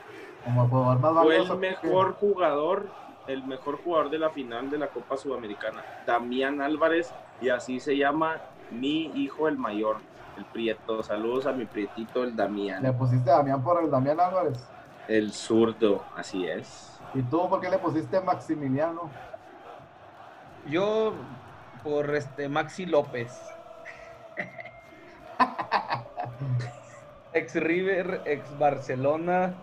Como el jugador más fue el mejor jugador, el mejor jugador de la final de la Copa Sudamericana, Damián Álvarez, y así se llama mi hijo el mayor, el Prieto. Saludos a mi Prietito, el Le Damián, pusiste a Damián por el Damián Álvarez. el zurdo, así es. ¿Y tú por qué le pusiste Maximiliano? Yo por este Maxi López. ex River, ex Barcelona,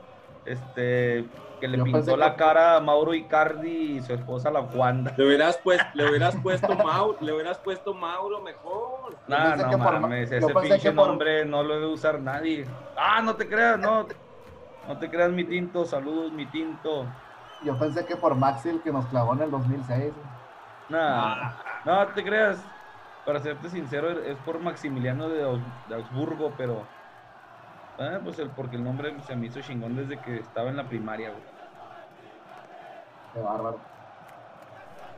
este que le Yo pintó la que- cara a Mauro Icardi y su esposa la Wanda. Le hubieras, pues, le hubieras puesto Mauro, le hubieras puesto Mauro mejor. Nah, no Ma- mames, ese pinche por- nombre no lo debe usar nadie. Ah, no te creas, no. No te creas, mi tinto. Saludos, mi tinto. Yo pensé que por Maxi el que nos clavó en el 2006. güey. Nah, no te creas. Para serte sincero, es por Maximiliano de, Aus- de Augsburgo, pero. Ah, pues el, porque el nombre se me hizo chingón desde que estaba en la primaria, güey. Qué bárbaro.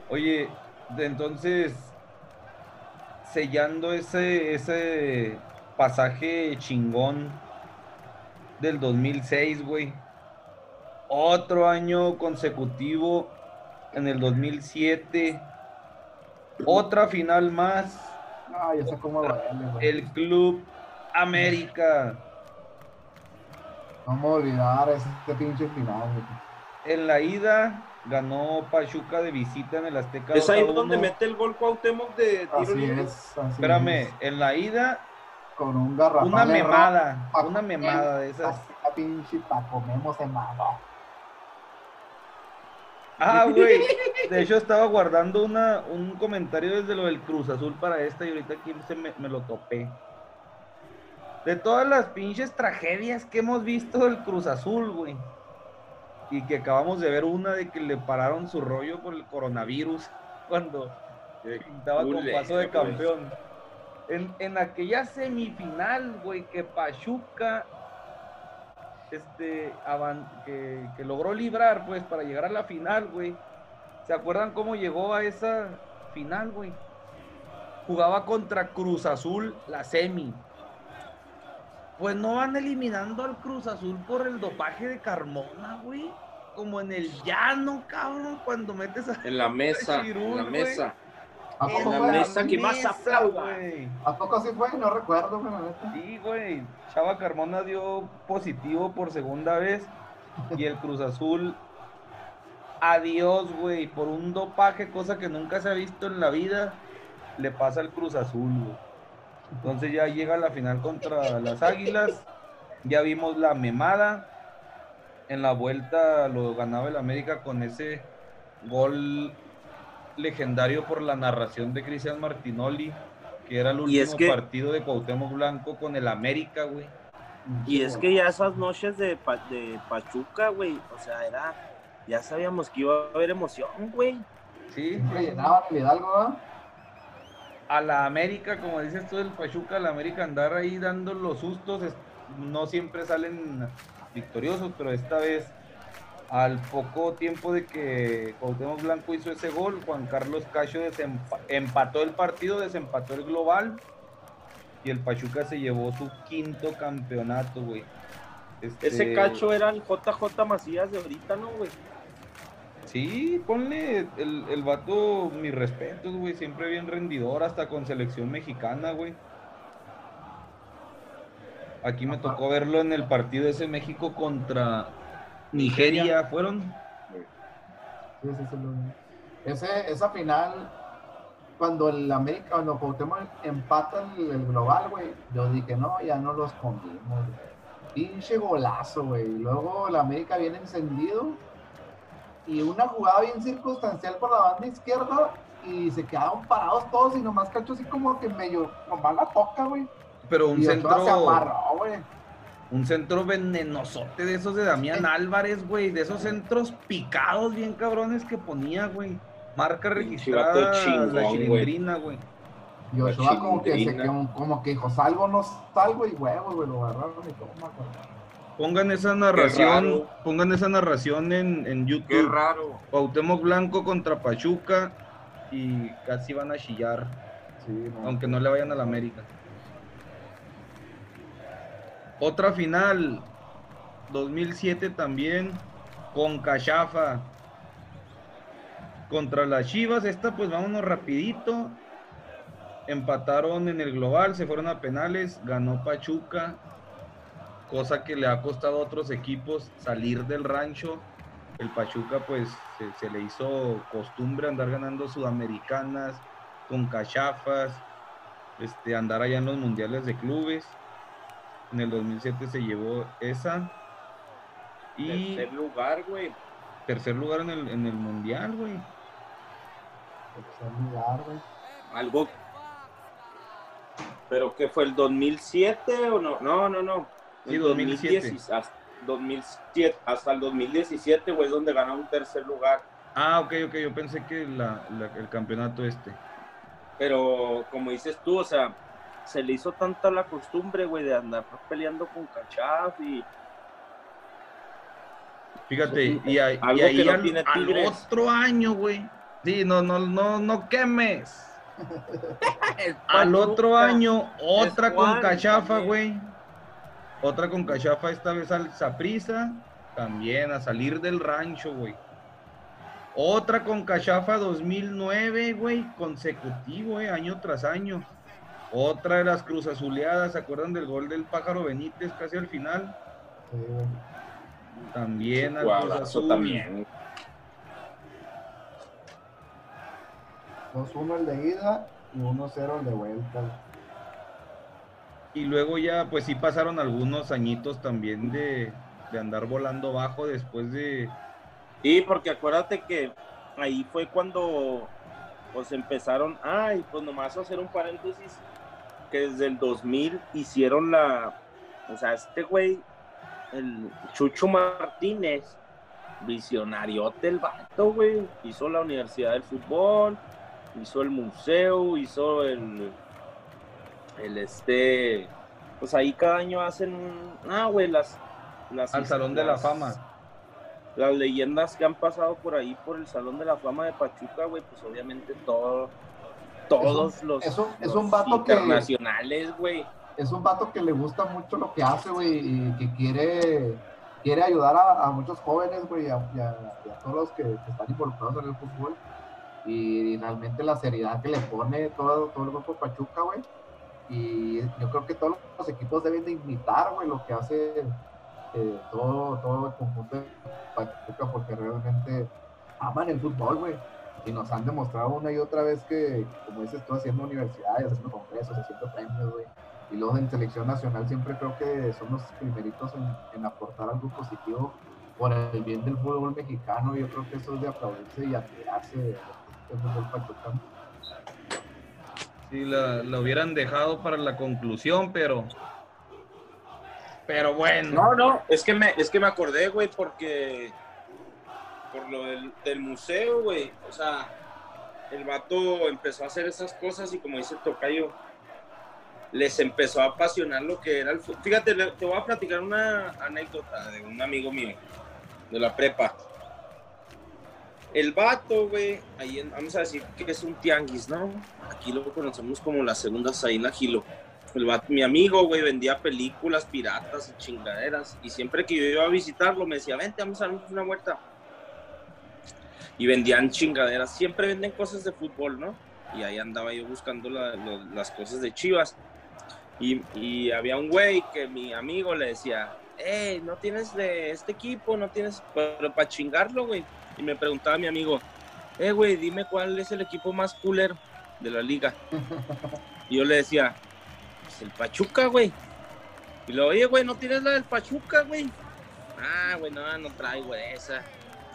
Oye, de entonces, sellando ese, ese pasaje chingón del 2006, güey. Otro año consecutivo en el 2007. Otra final más. No, ya sé cómo. El Club América. Voy a olvidar este pinche final, güey. En la ida ganó Pachuca de visita en el Azteca. Es ahí 2 a donde 1. mete el gol Cuauhtémoc de tiro Así libre. es, así Espérame, es. en la ida, Con un garrafal. una memada. Una memada de esas. La pinche pa' comemos en mano. Ah, güey. De hecho, estaba guardando una, un comentario desde lo del Cruz Azul para esta y ahorita aquí se me, me lo topé. De todas las pinches tragedias que hemos visto del Cruz Azul, güey. Y que acabamos de ver una de que le pararon su rollo por el coronavirus cuando pintaba con culero, paso de güey. campeón. En, en aquella semifinal, güey, que Pachuca este, que, que logró librar, pues, para llegar a la final, güey. ¿Se acuerdan cómo llegó a esa final, güey? Jugaba contra Cruz Azul, la semi. Pues no van eliminando al Cruz Azul por el dopaje de Carmona, güey. Como en el llano, cabrón, cuando metes a... En la mesa, en la güey. mesa. ¿A En la fue? mesa que más aplauda. güey. ¿A poco así fue? No recuerdo, güey. Sí, güey. Chava Carmona dio positivo por segunda vez. Y el Cruz Azul, adiós, güey. Por un dopaje, cosa que nunca se ha visto en la vida, le pasa al Cruz Azul, güey. Entonces ya llega a la final contra las Águilas. Ya vimos la memada. En la vuelta lo ganaba el América con ese gol legendario por la narración de Cristian Martinoli, que era el último es que- partido de Cuauhtémoc Blanco con el América, güey. Y es que ya esas noches de, Pa- de Pachuca, güey, o sea, era, ya sabíamos que iba a haber emoción, güey. Sí, Siempre llenaban el Hidalgo, ¿verdad? A la América, como dices tú del Pachuca, a la América andar ahí dando los sustos, es- no siempre salen victoriosos, pero esta vez, al poco tiempo de que Cuauhtémoc Blanco hizo ese gol, Juan Carlos Cacho empató el partido, desempató el global, y el Pachuca se llevó su quinto campeonato, güey. Este, Ese cacho era el JJ Macías de ahorita, ¿no, güey? Sí, ponle el, el vato mis respetos, güey. Siempre bien rendidor, hasta con selección mexicana, güey. Aquí me tocó verlo en el partido ese México contra Nigeria. ¿Fueron? Sí, sí, sí, Ese, esa final, cuando el América, cuando Cuauhtémoc empata el, el global, güey, yo dije, no, ya no los comimos. güey. Pinche golazo, güey. Y Luego el América viene encendido y una jugada bien circunstancial por la banda izquierda y se quedaron parados todos y nomás cacho así como que medio, nomás la toca, güey. Pero un y Ochoa se centro, amarró, güey. un centro venenosote de esos de Damián Álvarez, güey. De esos centros picados bien cabrones que ponía, güey. Marca registrada chingón, la chilindrina, güey. Y La Ochoa como que, se, como que dijo, salgo, no salgo y huevos, güey, lo agarraron y toma, güey. Pongan esa narración, pongan esa narración en, en Qué YouTube. raro. Cuauhtémoc Blanco contra Pachuca y casi van a chillar, Sí, no. aunque no le vayan a la América. Otra final, 2007 también, con Cachafa contra las Chivas. Esta pues vámonos rapidito. Empataron en el global, se fueron a penales, ganó Pachuca, cosa que le ha costado a otros equipos salir del rancho. El Pachuca pues se, se le hizo costumbre andar ganando sudamericanas con cachafas, este, andar allá en los mundiales de clubes. En el 2007 se llevó esa. Y Tercer lugar, güey. tercer lugar en el, en el mundial, güey. Tercer lugar, güey. Algo. ¿Pero qué fue el 2007 o no? No, no, no. Sí, El 2007. 2010, hasta, 2007, hasta el 2017, güey, es donde ganó un tercer lugar. Ah, ok, ok, yo pensé que la- la- el campeonato este. Pero como dices tú, o sea, se le hizo tanta la costumbre, güey, de andar peleando con Cachaf y Fíjate, y, ahí- y ahí que no al, tiene al otro año, güey. Sí, no, no, no, no quemes. Al otro año, otra con cachafa, güey. Otra con cachafa, esta vez al Saprisa. También a salir del rancho, güey. Otra con Cachafa 2009, güey, consecutivo, eh, año tras año. Otra de las Cruz Azuleadas, ¿se acuerdan del gol del pájaro Benítez casi al final? Sí, güey. También al Cruz Azul. también. 2-1 el de ida y 1-0 el de vuelta. Y luego ya, pues sí pasaron algunos añitos también de, de andar volando bajo después de... Sí, porque acuérdate que ahí fue cuando pues empezaron, ay, pues nomás hacer un paréntesis, que desde el 2000 hicieron la, o sea, este güey, el Chucho Martínez, visionariote el vato, güey, hizo la Universidad del Fútbol, hizo el museo, hizo el, el este, pues ahí cada año hacen, ah, güey, las, las Al Salón de la Fama. las leyendas que han pasado por ahí por el Salón de la Fama de Pachuca, güey, pues obviamente todo, todos Es un- los, es un- es un vato que- internacionales, güey. Es un vato que le gusta mucho lo que hace, güey, y que quiere, quiere ayudar a, a muchos jóvenes, güey, y a, y a- y a todos los que, que están involucrados en el fútbol. Y realmente la seriedad que le pone todo, todo el grupo Pachuca, güey. Y yo creo que todos los equipos deben de imitar, güey, lo que hace eh, todo, todo el conjunto de Pachuca, porque realmente aman el fútbol, güey. Y nos han demostrado una y otra vez que, como dices tú, haciendo universidades, haciendo congresos, haciendo premios, güey. Y luego en selección nacional siempre creo que son los primeritos en, en aportar algo positivo por el bien del fútbol mexicano. Yo creo que eso es de aplaudirse y admirarse del fútbol pachucano. Sí, la, la hubieran dejado para la conclusión, pero... Pero bueno. No, no, es que me, es que me acordé, güey, porque por lo del, museo, güey, o sea, el vato empezó a hacer esas cosas y como dice Tocayo, les empezó a apasionar lo que era el fútbol. Fíjate, te voy a platicar una anécdota de un amigo mío de la prepa. El vato, güey, ahí en- vamos a decir que es un tianguis, ¿no? Aquí lo conocemos como las segundas ahí Gilo. El vato- mi amigo, güey, vendía películas piratas y chingaderas. Y siempre que yo iba a visitarlo, me decía, vente, vamos a darnos una vuelta. Y vendían chingaderas. Siempre venden cosas de fútbol, ¿no? Y ahí andaba yo buscando las cosas de Chivas. Y, y había un güey que mi amigo le decía, hey, ¿no tienes de este equipo? ¿No tienes pero para chingarlo, güey? Y me preguntaba mi amigo, eh, güey, dime cuál es el equipo más cooler de la liga. Y yo le decía, pues el Pachuca, güey. Y luego, oye, güey, ¿no tienes la del Pachuca, güey? Ah, güey, no, no traigo esa.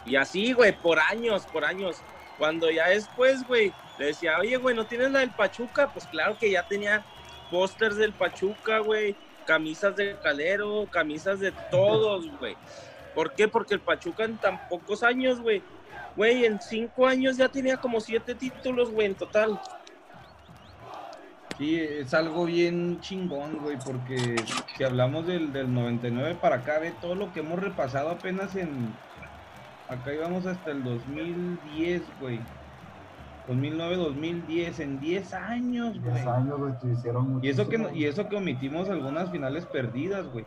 Y así, güey, por años, por años. Cuando ya después, güey, le decía, oye, güey, ¿no tienes la del Pachuca? Pues claro que ya tenía pósters del Pachuca, güey, camisas de Calero, camisas de todos, güey. ¿Por qué? Porque el Pachuca en tan pocos años, güey, güey, en cinco años ya tenía como siete títulos, güey, en total. Sí, es algo bien chingón, güey, porque si hablamos del, del 99 para acá, ve todo lo que hemos repasado apenas en... Acá íbamos hasta el 2010, güey. 2009-2010, en 10 años, güey. 10 años, güey, te hicieron Y eso que muchísimo. y eso que omitimos algunas finales perdidas, güey.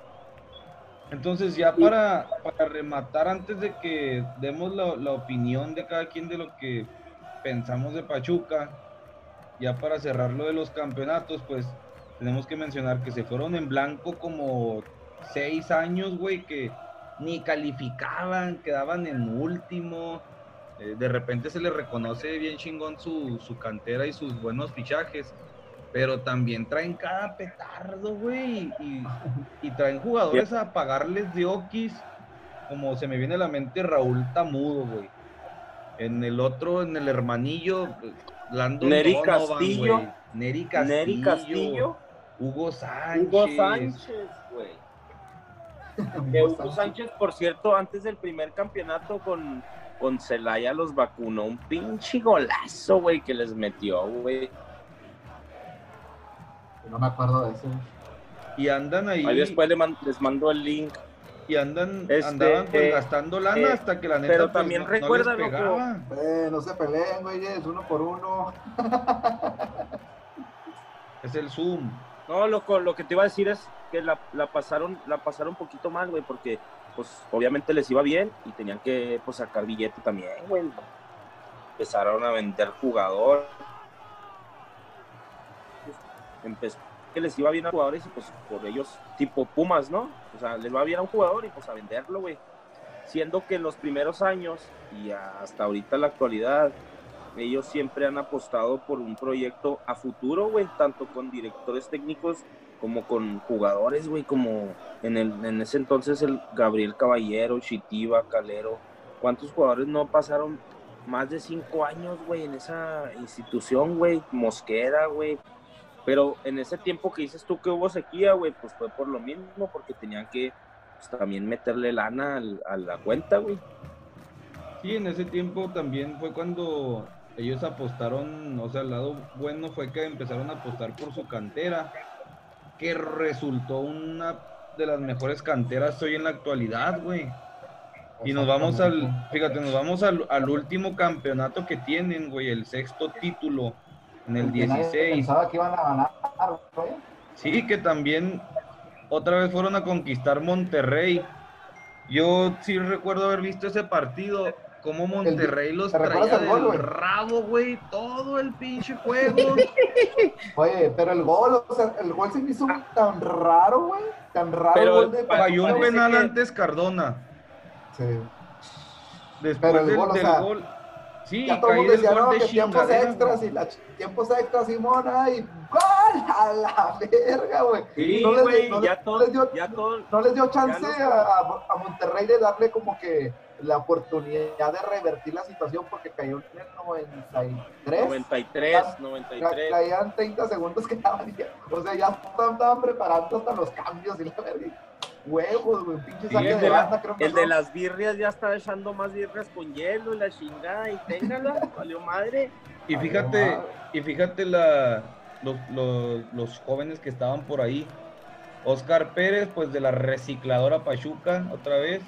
Entonces ya para, para rematar, antes de que demos la, la opinión de cada quien de lo que pensamos de Pachuca, ya para cerrar lo de los campeonatos, pues tenemos que mencionar que se fueron en blanco como seis años, güey, que ni calificaban, quedaban en último. Eh, de repente se les reconoce bien chingón su, su cantera y sus buenos fichajes. Pero también traen cada petardo, güey. Y, y traen jugadores a pagarles de Oquis. Como se me viene a la mente Raúl Tamudo, güey. En el otro, en el hermanillo, Landon Neri Donovan, Castillo. güey. Neri Castillo. Neri Castillo, Hugo Sánchez. Hugo Sánchez, güey. Que Hugo Sánchez, por cierto, antes del primer campeonato con, con Celaya los vacunó. Un pinche golazo, güey, que les metió, güey. No me acuerdo de eso. Y andan ahí. Ahí después le man- les mando el link. Y andan, Este, andaban pues eh, gastando lana eh, hasta que la neta pero pues, también no- no recuerda, loco. Eh, no se peleen, güey, es uno por uno. Es el Zoom. No, loco, lo que te iba a decir es, que la, la pasaron, la pasaron un poquito mal, güey, porque pues obviamente les iba bien y tenían que pues sacar billete también, güey. Empezaron a vender jugador. Empezó que les iba bien a jugadores y pues por ellos, tipo Pumas, ¿no? O sea, les va bien a un jugador y pues a venderlo, güey. Siendo que en los primeros años y hasta ahorita en la actualidad, ellos siempre han apostado por un proyecto a futuro, güey, tanto con directores técnicos como con jugadores, güey, como en, el, en ese entonces el Gabriel Caballero, Chitiba, Calero. ¿Cuántos jugadores no pasaron más de cinco años, güey, en esa institución, güey? Mosquera, güey. Pero en ese tiempo que dices tú que hubo sequía, güey, pues fue por lo mismo, porque tenían que pues, también meterle lana al, a la cuenta, güey. Sí, en ese tiempo también fue cuando ellos apostaron, o sea, el lado bueno fue que empezaron a apostar por su cantera, que resultó una de las mejores canteras hoy en la actualidad, güey. Y nos vamos al, fíjate, nos vamos al, al último campeonato que tienen, güey, el sexto título en el 16. Pensaba que iban a ganar, güey. Sí, que también otra vez fueron a conquistar Monterrey. Yo sí recuerdo haber visto ese partido, como Monterrey los ¿te recuerdas traía el gol, del rabo, güey, todo el pinche juego. Oye, pero el gol, o sea, el gol se me hizo tan raro, güey. Tan raro Pero el gol de Falló un penal que- antes Cardona. Sí. Después Pero el del, gol, o del sea, gol. Sí, ya todo el mundo decía, no, que tiempos extras y la tiempos extras, Simona, y ¡gol! A la verga, güey. Sí, No les- no ya les- todo, no les dio- ya todo, No les dio chance Ya a, a Monterrey de darle como que la oportunidad de revertir la situación porque cayó en el 93. 93, Ca- 93. Caían 30 segundos que estaban ya. O sea, ya estaban, estaban preparando hasta los cambios y la verga. Huevos, güey, pinche Sí, saque el de de la- banda, creo que El de las birrias ya está echando más birrias con hielo y la chingada y téngala, valió madre. Y fíjate, y fíjate la, los, los, los jóvenes que estaban por ahí. Oscar Pérez, pues de la recicladora Pachuca, otra vez.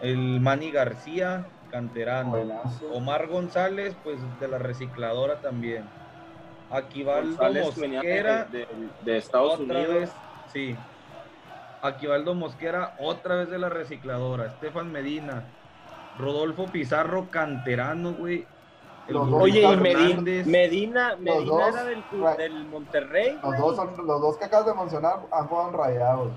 El Manny García, canterano. Buenazo. Omar González, pues de la recicladora también. Aquivaldo González Mosquera, de, de- de Estados otra Unidos. vez, sí. Aquivaldo Mosquera, otra vez de la recicladora. Estefan Medina, Rodolfo Pizarro, canterano, güey. Oye, y Medina. Medina, Medina dos, era del, right. del Monterrey. Los dos, son, los dos que acabas de mencionar han jugado en rayados.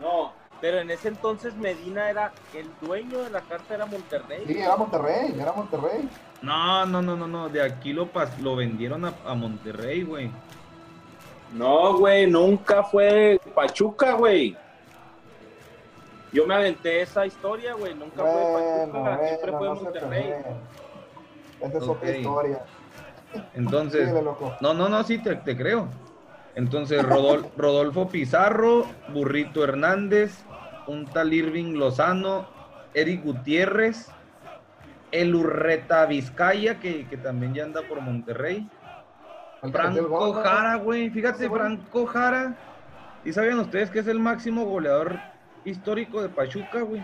No, pero en ese entonces Medina era el dueño de la carta era Monterrey. Sí, era Monterrey, era Monterrey. No, no, no, no, no. De aquí lo, pas- lo vendieron a, a Monterrey, güey. No, güey, nunca fue Pachuca, güey. Yo me aventé esa historia, güey, nunca fue Bueno, Pachuca, siempre fue no Monterrey. Esa es otra Ok. historia. Entonces, no, no, no, sí, te, te creo. Entonces, Rodol- Rodolfo Pizarro, Burrito Hernández, un tal Irving Lozano, Eric Gutiérrez, el Urreta Vizcaya, que, que también ya anda por Monterrey. Franco. Jara, güey. Fíjate. Franco Jara. ¿Y sabían ustedes que es el máximo goleador histórico de Pachuca, güey?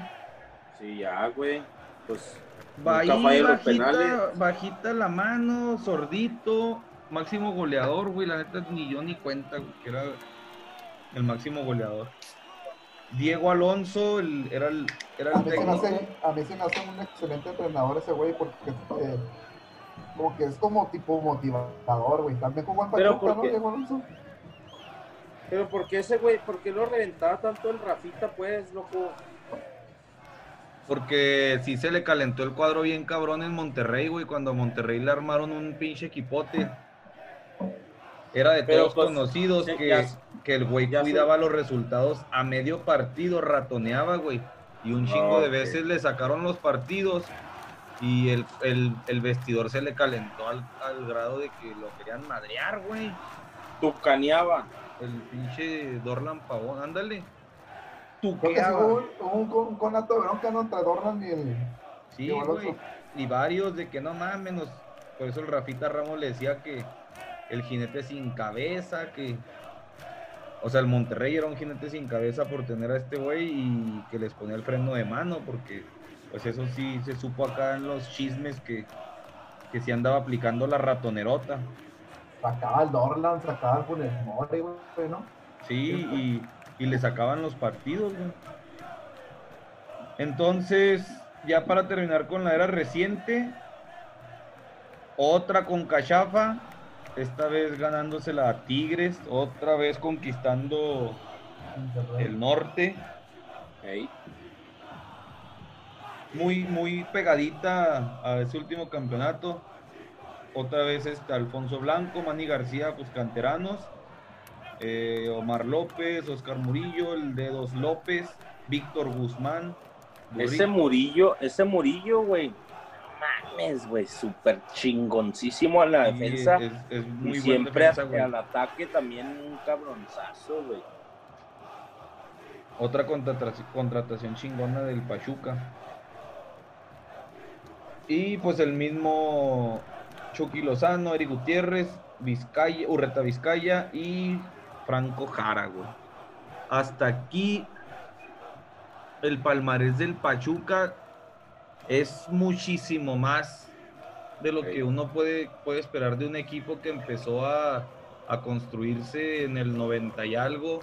Sí, ya, güey. Pues Va Nunca ahí, los bajita, penales. bajita la mano, sordito, máximo goleador, güey. La neta ni yo ni cuenta, güey, que era el máximo goleador. Diego Alonso el- era el, era A el mí, se me técnico. hace, a mí se me hace un excelente entrenador ese güey porque eh, como que es como tipo motivador, güey. También jugó en Pachuca, ¿por ¿no? Diego Alonso. Pero ¿por qué ese güey, por qué lo reventaba tanto el Rafita, pues, loco? Porque sí se le calentó el cuadro bien cabrón en Monterrey, güey, cuando a Monterrey le armaron un pinche equipote. Era de Pero, todos pues, conocidos sí, que, ya- que el güey cuidaba los resultados a medio partido, ratoneaba, güey. Y un chingo de veces le sacaron los partidos y el, el- el vestidor se le calentó al, al grado de que lo querían madrear, güey. Tucaneaba. El pinche Dorlan Pavón, ándale. Creo que sí Tuqueaba. hubo un, un, con- un conato de bronca ¿no? entre Dorlan y el. Sí, güey. Y varios de que no mames, nos- por eso el Rafita Ramos le decía que el jinete sin cabeza, que. O sea, el Monterrey era un jinete sin cabeza por tener a este güey y que les ponía el freno de mano, porque pues eso sí se supo acá en los chismes que, que sí andaba aplicando la ratonerota. Sacaba el Dorlan, sacaba el Funes Mori, güey, ¿no? Sí, y, y le sacaban los partidos, güey. Entonces, ya para terminar con la era reciente, otra con Cachafa, esta vez ganándosela a Tigres, otra vez conquistando el norte. Muy, muy pegadita a ese último campeonato. Otra vez este Alfonso Blanco, Manny García, pues canteranos. eh, Omar López, Oscar Murillo, el Dedos López, Víctor Guzmán. Ese. Murillo, ese Murillo, güey. Mames, güey, súper chingoncísimo a la Sí, defensa. es, es y muy buen siempre defensa, al ataque también un cabronzazo, güey. Otra contratación, contratación chingona del Pachuca. Y pues el mismo Chucky Lozano, Eric Gutiérrez, Vizcaya, Urreta Vizcaya y Franco Jara, güey. Hasta aquí el palmarés del Pachuca es muchísimo más de lo que uno puede, puede esperar de un equipo que empezó a, a construirse en el 90 y algo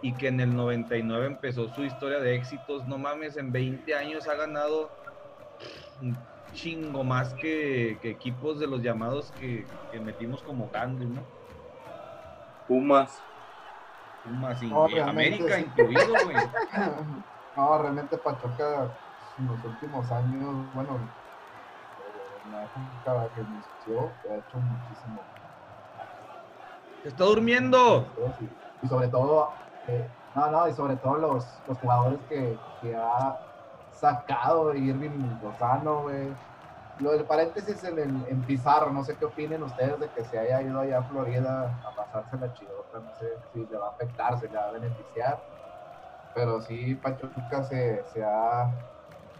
y que en el 99 empezó su historia de éxitos. No mames, en 20 años ha ganado chingo más que, que equipos de los llamados que, que metimos como grandes, ¿no? Pumas. No, eh, realmente América sí. incluido, güey. No, realmente Pachuca en los últimos años, bueno, en la época que inició, ha hecho muchísimo. ¡Está durmiendo! Y, y sobre todo, eh, no, no, y sobre todo los, los jugadores que, que ha sacado Irving Lozano, güey. Lo del paréntesis en, el, en Pizarro, no sé qué opinen ustedes de que se haya ido allá a Florida a pasarse la chidota, no sé si le va a afectar, si le va a beneficiar. Pero sí, Pachuca se, se ha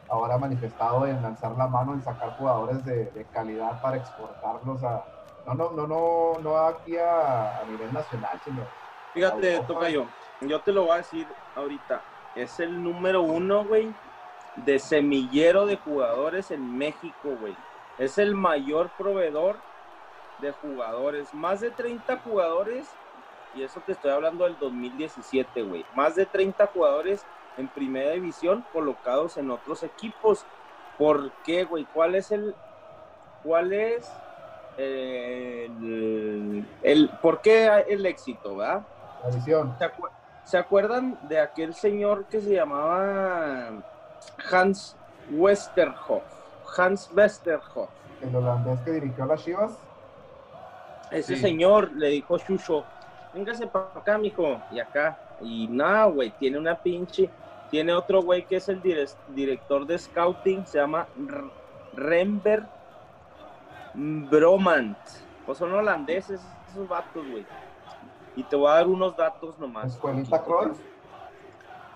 ahora manifestado en lanzar la mano, en sacar jugadores de, de calidad para exportarlos a, no, no, no, no, no aquí a, a nivel nacional, sino Fíjate, Ojo. Tocayo, yo te lo voy a decir ahorita. Es el número uno, güey, de semillero de jugadores en México, güey. Es el mayor proveedor de jugadores. Más de 30 jugadores, y eso te estoy hablando del 2017, güey. Más de 30 jugadores en primera división colocados en otros equipos. ¿Por qué, güey? ¿Cuál es el... ¿Cuál es el, el, ¿Por qué el éxito, verdad? la visión. ¿Se, acu- se acuerdan de aquel señor que se llamaba Hans Westerhoff? Hans Westerhoff. El holandés que dirigió las Chivas. Ese Sí. señor le dijo a Shusho, véngase para acá, mijo, y acá. Y nada, güey, tiene una pinche. Tiene otro güey que es el dire- director de scouting, se llama R- Rember Bromant. Pues son holandeses esos vatos, güey. Y te voy a dar unos datos nomás. Escuelita Cruyff.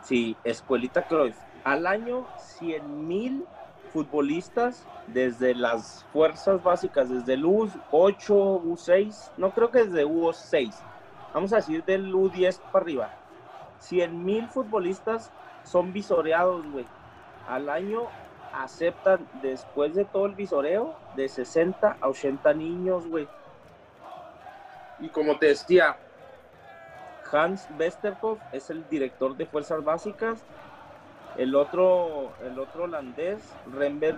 Sí, Escuelita Cruyff. Al año, 100 mil futbolistas desde las fuerzas básicas, desde el U8, U6, no creo que desde U6, vamos a decir del U10 para arriba. 100 mil futbolistas son visoreados, güey. Al año aceptan, después de todo el visoreo, de 60 a 80 niños, güey. Y como te decía, Hans Westerhoff es el director de fuerzas básicas. El otro, el otro holandés, Rember,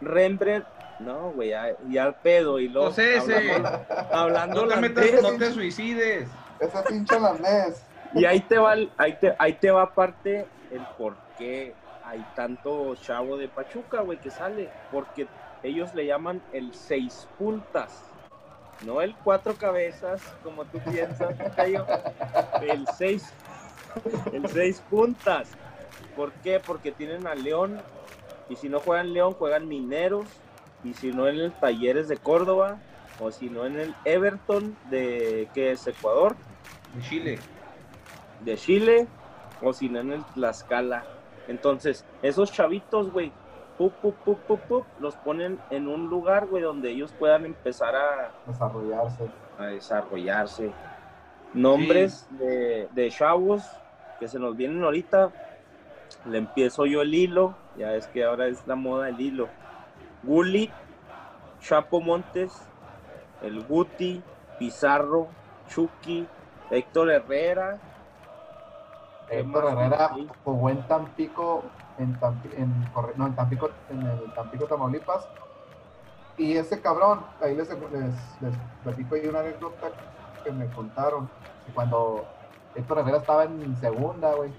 Rembrandt, no, güey, ya, ya al pedo y luego ese. hablando, hablando No te holandés, metas, no te suicides. Ese pinche holandés. y ahí te va, el- ahí te, ahí te va parte el por qué hay tanto chavo de Pachuca, güey, que sale, porque ellos le llaman el seis puntas, no el cuatro cabezas, como tú piensas, el seis, el seis puntas. ¿Por qué? Porque tienen a León, y si no juegan León, juegan Mineros, y si no en el Talleres de Córdoba, o si no en el Everton de, que es Ecuador, En Chile. de Chile o si no en el Tlaxcala. Entonces, esos chavitos, güey, pup, pup, pup, pup, pup, los ponen en un lugar, güey, donde ellos puedan empezar a, Desarrollarse. a desarrollarse. Nombres de, de chavos que se nos vienen ahorita. Le empiezo yo el hilo, ya es que ahora es la moda el hilo. Gullit, Chapo Montes, el Guti, Pizarro, Chucky, Héctor Herrera, Héctor Herrera jugó en Tampico, en, en, no, en Tampico, en el Tampico, Tamaulipas. Y ese cabrón, ahí les, les, platico ahí una anécdota que me contaron. Cuando Héctor Herrera estaba en segunda, güey.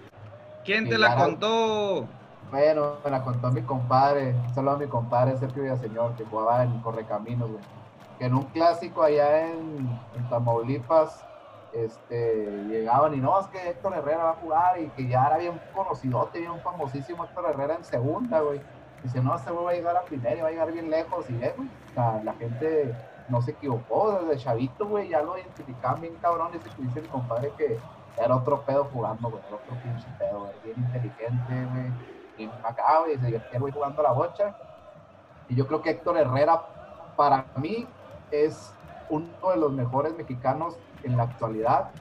¿Quién te la contó? Bueno, me la contó mi compadre, solo a mi compadre Sergio Villaseñor, que jugaba en Correcaminos, güey. Que en un clásico allá en, en Tamaulipas, este, llegaban y no, es que Héctor Herrera va a jugar y que ya era bien conocidote, bien famosísimo Héctor Herrera en segunda, güey. Dice, no, este güey va a llegar a primera y va a llegar bien lejos. Y, eh, güey, la gente no se equivocó, desde chavito, güey, ya lo identificaban bien cabrón. Ese que dice mi compadre que era otro pedo jugando, güey, otro pinche pedo, güey, bien inteligente, güey, bien macabro, y se divertía, güey, jugando la bocha. Y yo creo que Héctor Herrera, para mí, es uno de los mejores mexicanos en la actualidad.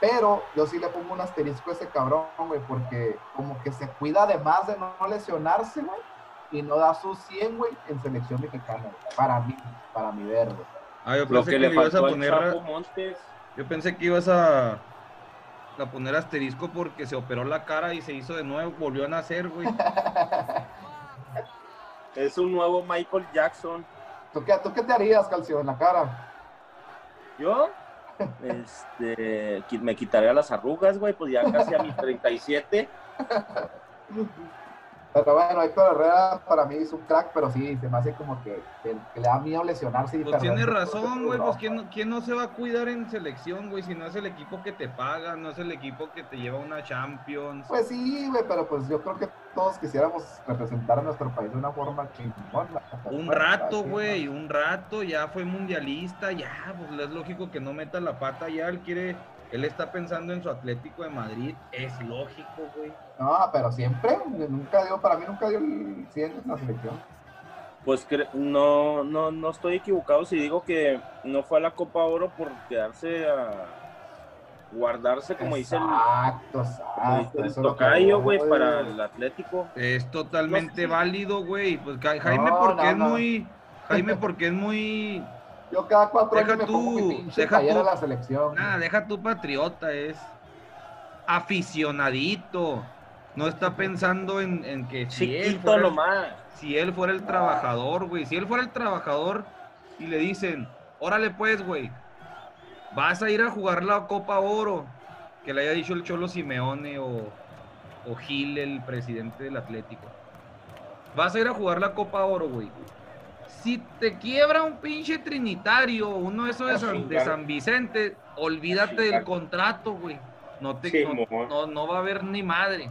Pero yo sí le pongo un asterisco a ese cabrón, güey, porque como que se cuida además de no lesionarse, güey, y no da sus 100, güey, en selección mexicana, para mí, para mi ver, Ah, yo pensé que, le ibas a poner... Yo pensé que ibas a, a poner asterisco porque se operó la cara y se hizo de nuevo, volvió a nacer, güey. es un nuevo Michael Jackson. ¿Tú qué, ¿Tú qué te harías, Calcio, en la cara? ¿Yo? Este, me quitaría las arrugas, güey, pues ya casi a mis 37. Pero bueno, Héctor Herrera para mí es un crack, pero sí, se me hace como que, le da miedo lesionarse. Y pues tiene razón, güey, pues ¿quién, ¿quién, no se va a cuidar en selección, güey? Si no es el equipo que te paga, no es el equipo que te lleva a una Champions. Pues sí, güey, pero pues yo creo que todos quisiéramos representar a nuestro país de una forma chingona. Un rato, güey, un rato, ya fue mundialista, ya, pues es lógico que no meta la pata, ya él quiere él está pensando en su Atlético de Madrid, es lógico, güey. No, pero siempre, nunca dio, para mí nunca dio el 100 en la selección. Pues no, no, no estoy equivocado si digo que no fue a la Copa Oro por quedarse a guardarse, como dice el, exacto, el tocayo, güey, para el Atlético. Es totalmente válido, güey. Pues Jaime, porque es muy. Jaime, porque es muy yo cada cuatro años me pongo mi pinche deja tú, la selección. Nada, deja tu patriota, es aficionadito. No está pensando en, que si él, fuera si él fuera el trabajador, güey. Si él fuera el trabajador y le dicen, órale pues, güey, vas a ir a jugar la Copa Oro, que le haya dicho el Cholo Simeone o, o Gil, el presidente del Atlético. Vas a ir a jugar la Copa Oro, güey si te quiebra un pinche trinitario, uno de esos de San, Vicente, olvídate del contrato, güey. No, te, no, no, va a haber ni madre.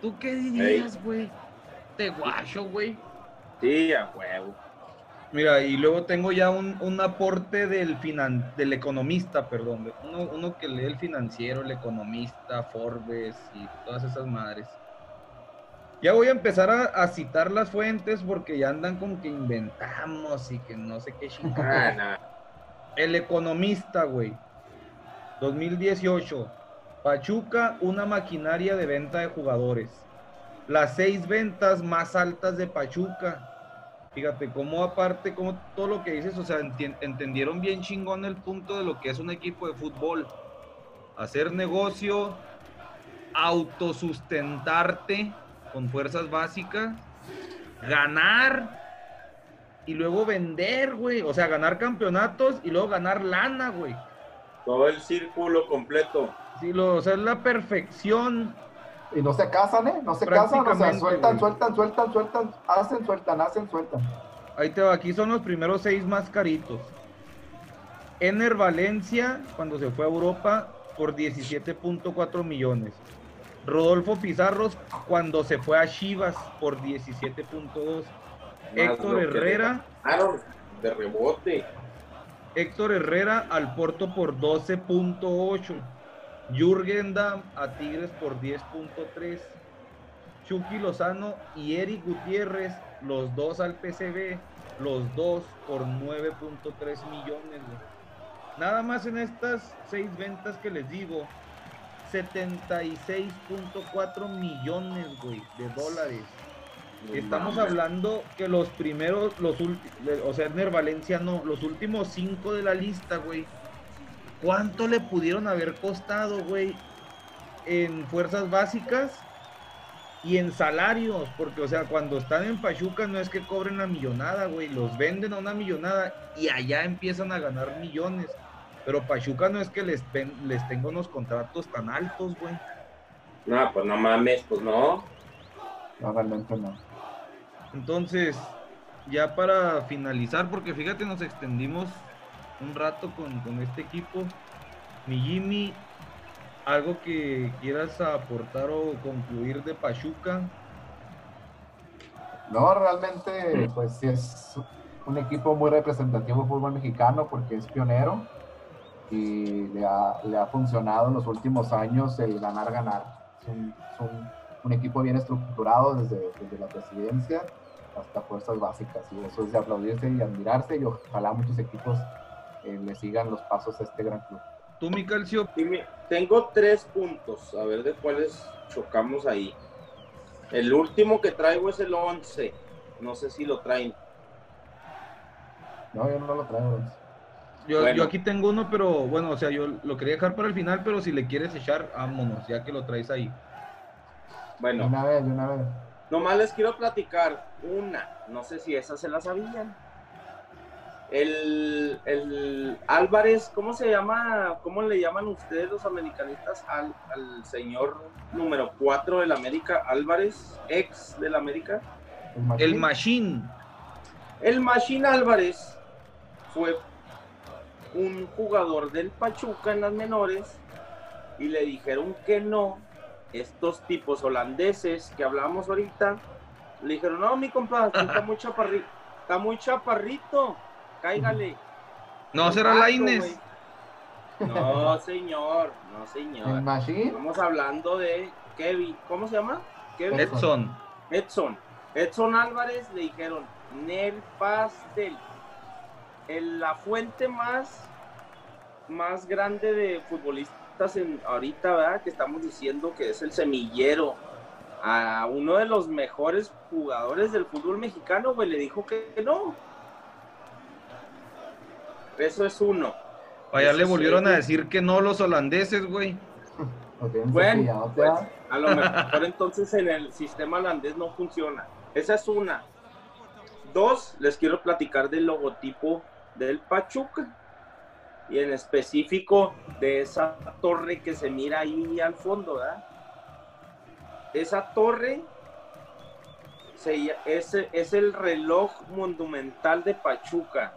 ¿Tú qué dirías, güey? Te guacho, güey. Sí, a huevo. Mira, y luego tengo ya un, aporte del, finan, del economista, perdón. Uno, uno que lee el financiero, el economista, Forbes y todas esas madres. Ya voy a empezar a, citar las fuentes porque ya andan como que inventamos y que no sé qué chingada. El economista, güey. 2018. Pachuca, una maquinaria de venta de jugadores. Las seis ventas más altas de Pachuca. Fíjate, cómo aparte, como todo lo que dices, o sea, entendieron bien chingón el punto de lo que es un equipo de fútbol. Hacer negocio, autosustentarte con fuerzas básicas, ganar y luego vender, güey. O sea, ganar campeonatos y luego ganar lana, güey. Todo el círculo completo. Sí, lo, o sea, es la perfección. Y no se casan, ¿eh? No se casan, o sea, sueltan, sueltan, sueltan, sueltan, hacen, sueltan, hacen, sueltan. Ahí te va, aquí son los primeros seis más caritos. Ener Valencia, cuando se fue a Europa, por 17.4 millones. Rodolfo Pizarros cuando se fue a Chivas por 17.2. Héctor Herrera. De rebote. Héctor Herrera al Porto por 12.8. Jürgen Damm a Tigres por 10.3. Chucky Lozano y Eric Gutiérrez, los dos al PCB, los dos por 9.3 millones. Nada más en estas seis ventas que les digo, 76.4 millones, güey, de dólares. Estamos hablando que los primeros, los o sea, Ner Valencia no, los últimos cinco de la lista, güey. ¿Cuánto le pudieron haber costado, güey? en fuerzas básicas y en salarios, porque, o sea, cuando están en Pachuca no es que cobren la millonada, güey, los venden a una millonada y allá empiezan a ganar millones. Pero Pachuca no es que les, les tenga unos contratos tan altos, güey. No, pues no mames, pues no. No, realmente no. Entonces, ya para finalizar, porque fíjate, nos extendimos un rato con, con este equipo. Mi Jimmy, ¿Algo que quieras aportar o concluir de Pachuca? No, realmente, pues sí es un equipo muy representativo del fútbol mexicano porque es pionero y le ha, funcionado en los últimos años el ganar-ganar. Es, un, equipo bien estructurado desde, la presidencia hasta fuerzas básicas y eso es de aplaudirse y admirarse y ojalá muchos equipos eh, le sigan los pasos a este gran club. ¿Tú, mi calcio? Tengo tres puntos, a ver de cuáles chocamos ahí. El último que traigo es el 11. No sé si lo traen. No, yo no lo traigo. Yo, yo, aquí tengo uno, pero bueno, o sea, yo lo quería dejar para el final, pero si le quieres echar, vámonos, ya que lo traes ahí. Bueno. Una vez, una vez. Nomás les quiero platicar una. No sé si esa se la sabían. El, el, Álvarez, ¿cómo se llama? ¿Cómo le llaman ustedes los americanistas al, señor número 4 del América, Álvarez, ex del América? El Machine. El Machine Álvarez fue un jugador del Pachuca en las menores y le dijeron que no. Estos tipos holandeses que hablamos ahorita, le dijeron, no, mi compadre, está muy chaparrito, está muy chaparrito cáigale. No será la Inés. No, señor, no, señor. Estamos hablando de Kevin, ¿cómo se llama? Kevin. Edson. Edson. Edson Álvarez le dijeron, Nel Pastel. En la fuente más, más grande de futbolistas en, ahorita, ¿verdad? Que estamos diciendo que es el semillero. A uno de los mejores jugadores del fútbol mexicano, güey, le dijo que no eso es uno. Allá le volvieron a decir que no los holandeses, güey. Bueno, pues, a lo mejor entonces en el sistema holandés no funciona. Esa es una. Dos, les quiero platicar del logotipo del Pachuca y en específico de esa torre que se mira ahí al fondo, ¿verdad? Esa torre es, es el reloj monumental de Pachuca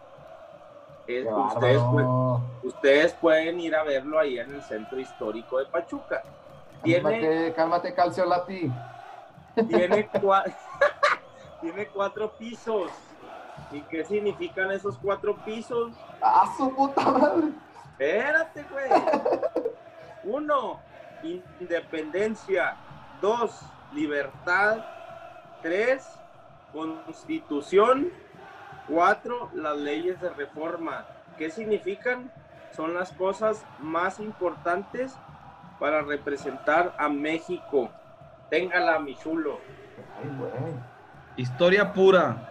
ustedes, pueden ir a verlo ahí en el centro histórico de Pachuca. Tiene, cálmate, Calcio Lati. Tiene, tiene cuatro pisos. ¿Y qué significan esos cuatro pisos? ¡Ah, su puta madre! Espérate, güey. Uno, independencia. Dos, libertad. Tres, constitución. Cuatro, las leyes de reforma. ¿Qué significan? Son las cosas más importantes para representar a México. Téngala, mi chulo. Historia pura.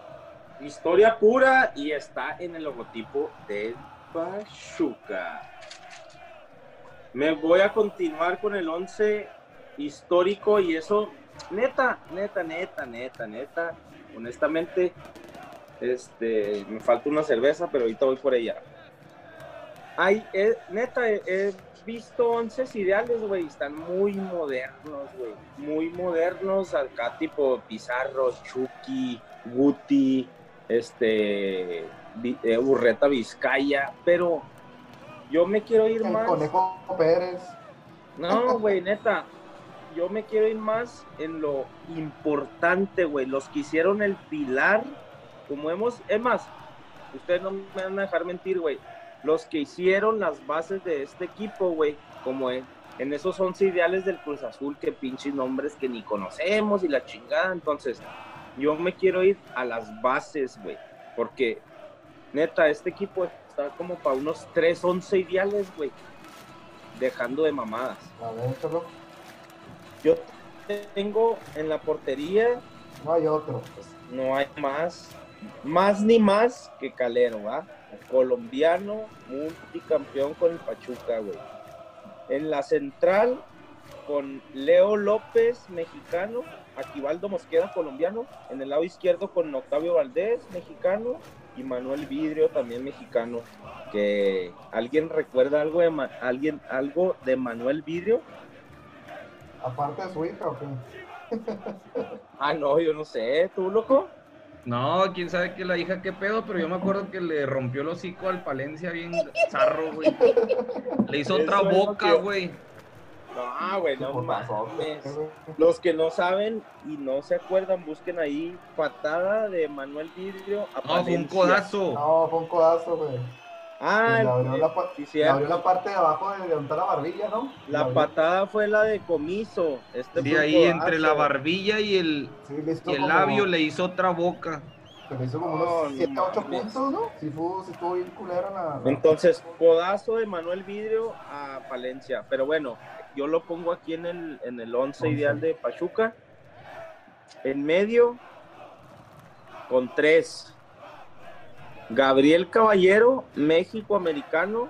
Historia pura y está en el logotipo de Pachuca. Me voy a continuar con el 11 histórico y eso, neta, neta, neta, neta, neta, honestamente, este, me falta una cerveza, pero ahorita voy por ella. Ay, eh, neta, he, visto 11 ideales, güey, están muy modernos, güey, muy modernos, acá tipo Pizarro, Chucky, Guti, este, eh, Urreta Vizcaya, pero yo me quiero ir más. Conejo Pérez. No, güey, neta, yo me quiero ir más en lo importante, güey, los que hicieron el pilar como hemos, es más, ustedes no me van a dejar mentir, güey, los que hicieron las bases de este equipo, güey, como en, en esos 11 ideales del Cruz Azul, que pinches nombres que ni conocemos y la chingada, entonces, yo me quiero ir a las bases, güey, porque neta, este equipo está como para unos 3, 11 ideales, güey, dejando de mamadas. A ver, Yo tengo en la portería. No hay otro. Pues. No hay más más ni más que Calero, ¿va? Colombiano, multicampeón con el Pachuca, güey. En la central, con Leo López, mexicano, Aquivaldo Mosqueda, colombiano, en el lado izquierdo con Octavio Valdés, mexicano, y Manuel Vidrio, también mexicano. Que alguien recuerda algo de Ma- alguien algo de Manuel Vidrio. Aparte de su hija, ¿o qué? Ah, no, yo no sé, ¿tú loco? No, quién sabe que la hija qué pedo, pero yo me acuerdo que le rompió el hocico al Palencia bien zarro, güey. Le hizo Eso otra boca, que- güey. No, güey, no mames. Los que no saben y no se acuerdan, busquen ahí patada de Manuel Vidrio a No, fue un Palencia. codazo. No, fue un codazo, güey. Ah, le, abrió la, sí, le abrió la parte de abajo de donde la barbilla, ¿no? La abrió. patada fue la de comiso. Este Sí, fue ahí codazo. entre la barbilla y el, Sí, y el como- labio le hizo otra boca. le hizo como No, unos 7, no 8 mames. puntos, ¿no? Sí, fue, sí estuvo bien culera la... la- Entonces, codazo de Manuel Vidrio a Palencia. Pero bueno, yo lo pongo aquí en el, en el 11 Once. ideal de Pachuca. En medio, con tres. Gabriel Caballero, México americano.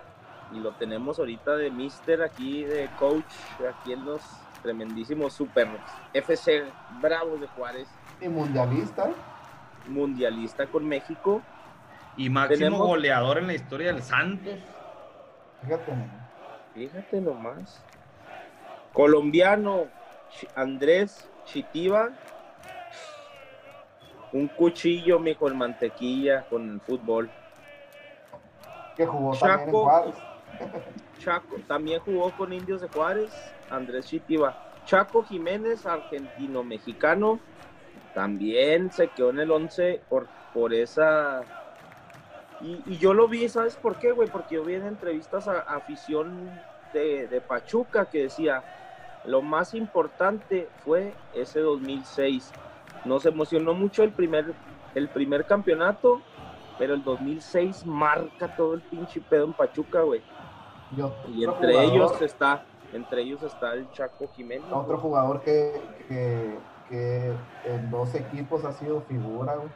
Y lo tenemos ahorita de mister aquí, de coach, aquí en los tremendísimos super FC Bravos de Juárez. Y mundialista. Mundialista con México. Y máximo Tenemos- goleador en la historia del Santos. Fíjate. Fíjate nomás. Colombiano Andrés Chitiva. Un cuchillo, mijo, en mantequilla con el fútbol. Que jugó también en Chaco. Juárez. Chaco también jugó con Indios de Juárez. Andrés Chitiva. Chaco Jiménez, argentino-mexicano. También se quedó en el 11 por, por esa. Y, y yo lo vi, ¿sabes por qué, güey? Porque yo vi en entrevistas a, a afición de, de Pachuca que decía: lo más importante fue ese 2006. Nos emocionó mucho el primer, el primer campeonato, pero el 2006 marca todo el pinche pedo en Pachuca, güey. Y entre jugador- ellos está, entre ellos está el Chaco Jiménez. Otro jugador que, que, que en dos equipos ha sido figura, güey.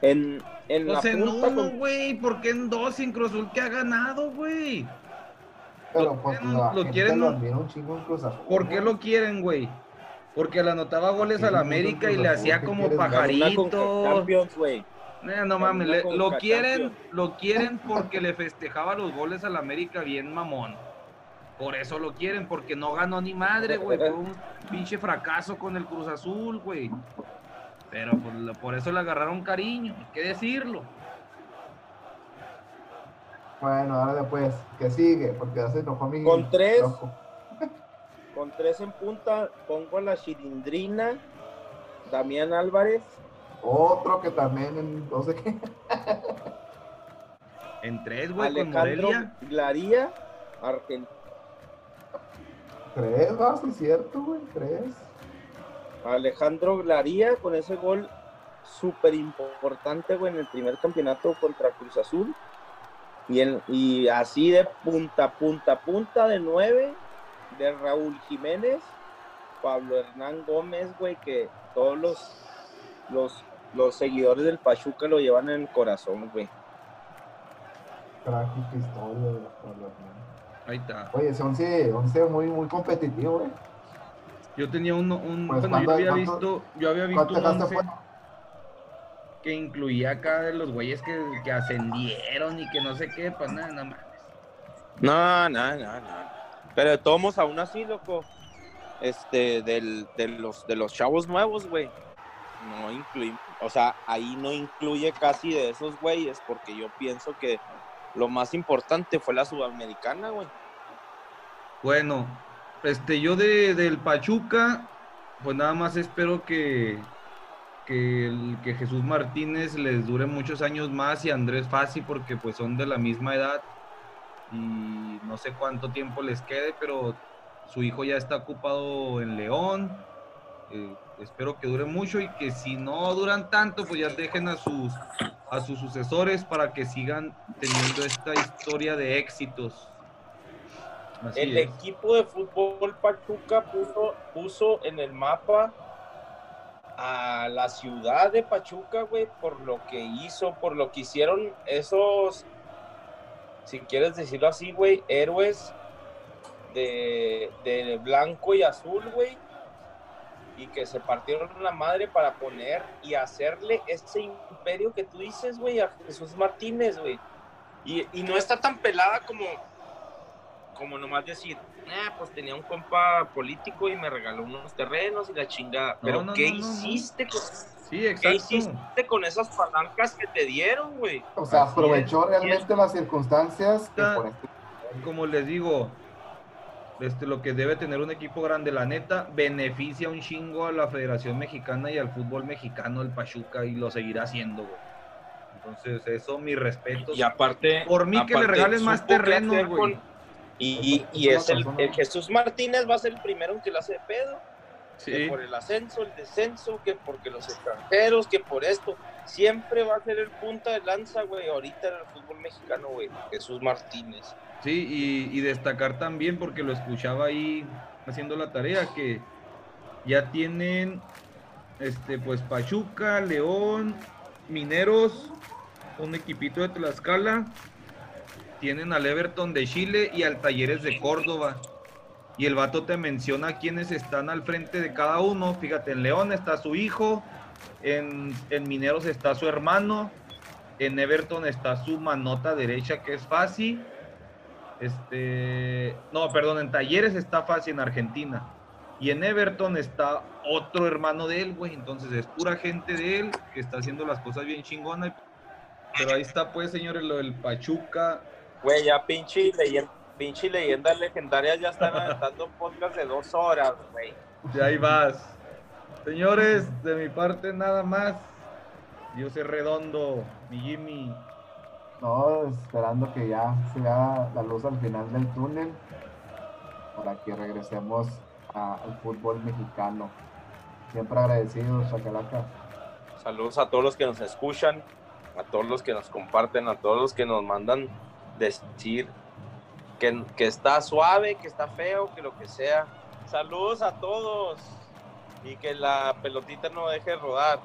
En, en la Pues en punta uno, con- güey. ¿Por qué en dos sin Cruz Azul que ha ganado, güey? Pero Lo pues quieren- la lo gente quieren- lo admira un chingo en Cruz Azul. ¿Por qué lo quieren, güey? Porque le anotaba goles al América y le hacía ¿qué como pajarito. Güey. Eh, no mames, le- lo quieren, lo quieren porque le festejaba los goles al América bien mamón. Por eso lo quieren, porque no ganó ni madre, güey. Fue un pinche fracaso con el Cruz Azul, güey. Pero por, lo- por eso le agarraron cariño, hay que decirlo. Bueno, ahora después, que sigue? Porque se enojó mi. Con tres. loco. Con tres en punta, pongo a la Chilindrina, Damián Álvarez, Otro que también en no sé qué. En tres, güey, con Alejandro Morelia. Glaría, Argen- Tres, va, sí, cierto, güey. Tres. Alejandro Glaría con ese gol súper importante, güey, en el primer campeonato contra Cruz Azul. Y, en- y así de punta, punta, punta de nueve, de Raúl Jiménez, Pablo Hernán Gómez, güey, que todos los, los, los seguidores del Pachuca lo llevan en el corazón, güey. Trágica historia de Pablo Hernán. Ahí está. Oye, ese 11, 11 muy, muy competitivo, güey. Yo tenía un, un Pues, bueno, yo ¿cuánto- había cuánto- visto, yo había visto ¿Cuánto un dejaste 11 fuera? Que incluía acá de los güeyes que, que ascendieron y que no sé qué, pues nada, nada más. No, no, no, no. Pero de todos modos, aún así, loco, este, del, de, los, de los chavos nuevos, güey, no incluye, o sea, ahí no incluye casi de esos güeyes, porque yo pienso que lo más importante fue la sudamericana, güey. Bueno, este, yo de, del Pachuca, pues nada más espero que, que, el- que Jesús Martínez les dure muchos años más y Andrés Fassi, porque pues son de la misma edad y no sé cuánto tiempo les quede, pero su hijo ya está ocupado en León. eh, espero que dure mucho y que si no duran tanto, pues ya dejen a sus, a sus sucesores para que sigan teniendo esta historia de éxitos. Así El es. equipo de fútbol Pachuca puso, puso en el mapa a la ciudad de Pachuca, güey, por lo que hizo, por lo que hicieron esos, si quieres decirlo así, güey, héroes de, blanco y azul, güey, y que se partieron la madre para poner y hacerle ese imperio que tú dices, güey, a Jesús Martínez, güey. Y, y no está tan pelada como, como nomás decir, ah, pues tenía un compa político y me regaló unos terrenos y la chingada. Pero no, ¿qué no, no, no. hiciste con, Sí, qué exacto. hiciste con esas palancas que te dieron, güey? O sea, aprovechó es. realmente las circunstancias que Está- por este- Como les digo, este, lo que debe tener un equipo grande, la neta, beneficia un chingo a la Federación Mexicana y al fútbol mexicano, el Pachuca, y lo seguirá haciendo, güey. Entonces, eso, mi respeto. Y aparte. Por mí que le regalen más qué hacer güey. con- Y, y, y Es el, Jesús Martínez va a ser el primero en que la hace de pedo. Que Sí, por el ascenso, el descenso, que porque los extranjeros, que por esto. Siempre va a ser el punta de lanza, güey. Ahorita en el fútbol mexicano, güey. Jesús Martínez. sí, y, y destacar también, porque lo escuchaba ahí haciendo la tarea, que ya tienen, este, pues, Pachuca, León, Mineros, un equipito de Tlaxcala, tienen al Everton de Chile y al Talleres de Córdoba. Y el vato te menciona quiénes están al frente de cada uno. Fíjate, en León está su hijo, en, en Mineros está su hermano, en Everton está su manota derecha que es fácil. Este, no, perdón, en Talleres está fácil en Argentina. Y en Everton está otro hermano de él, güey. Entonces es pura gente de él que está haciendo las cosas bien chingonas. Pero ahí está, pues, señores, lo del Pachuca. Güey, ya pinche leyenda, pinche leyendas legendarias ya están aventando podcast de dos horas, güey. Y ahí vas. Señores, de mi parte nada más. Yo sé redondo, mi Jimmy. No, esperando que ya se vea la luz al final del túnel para que regresemos a- al fútbol mexicano. Siempre agradecidos, Chacalaca. Saludos a todos los que nos escuchan, a todos los que nos comparten, a todos los que nos mandan decir que, que está suave, que está feo, que lo que sea. Saludos a todos y que la pelotita no deje de rodar.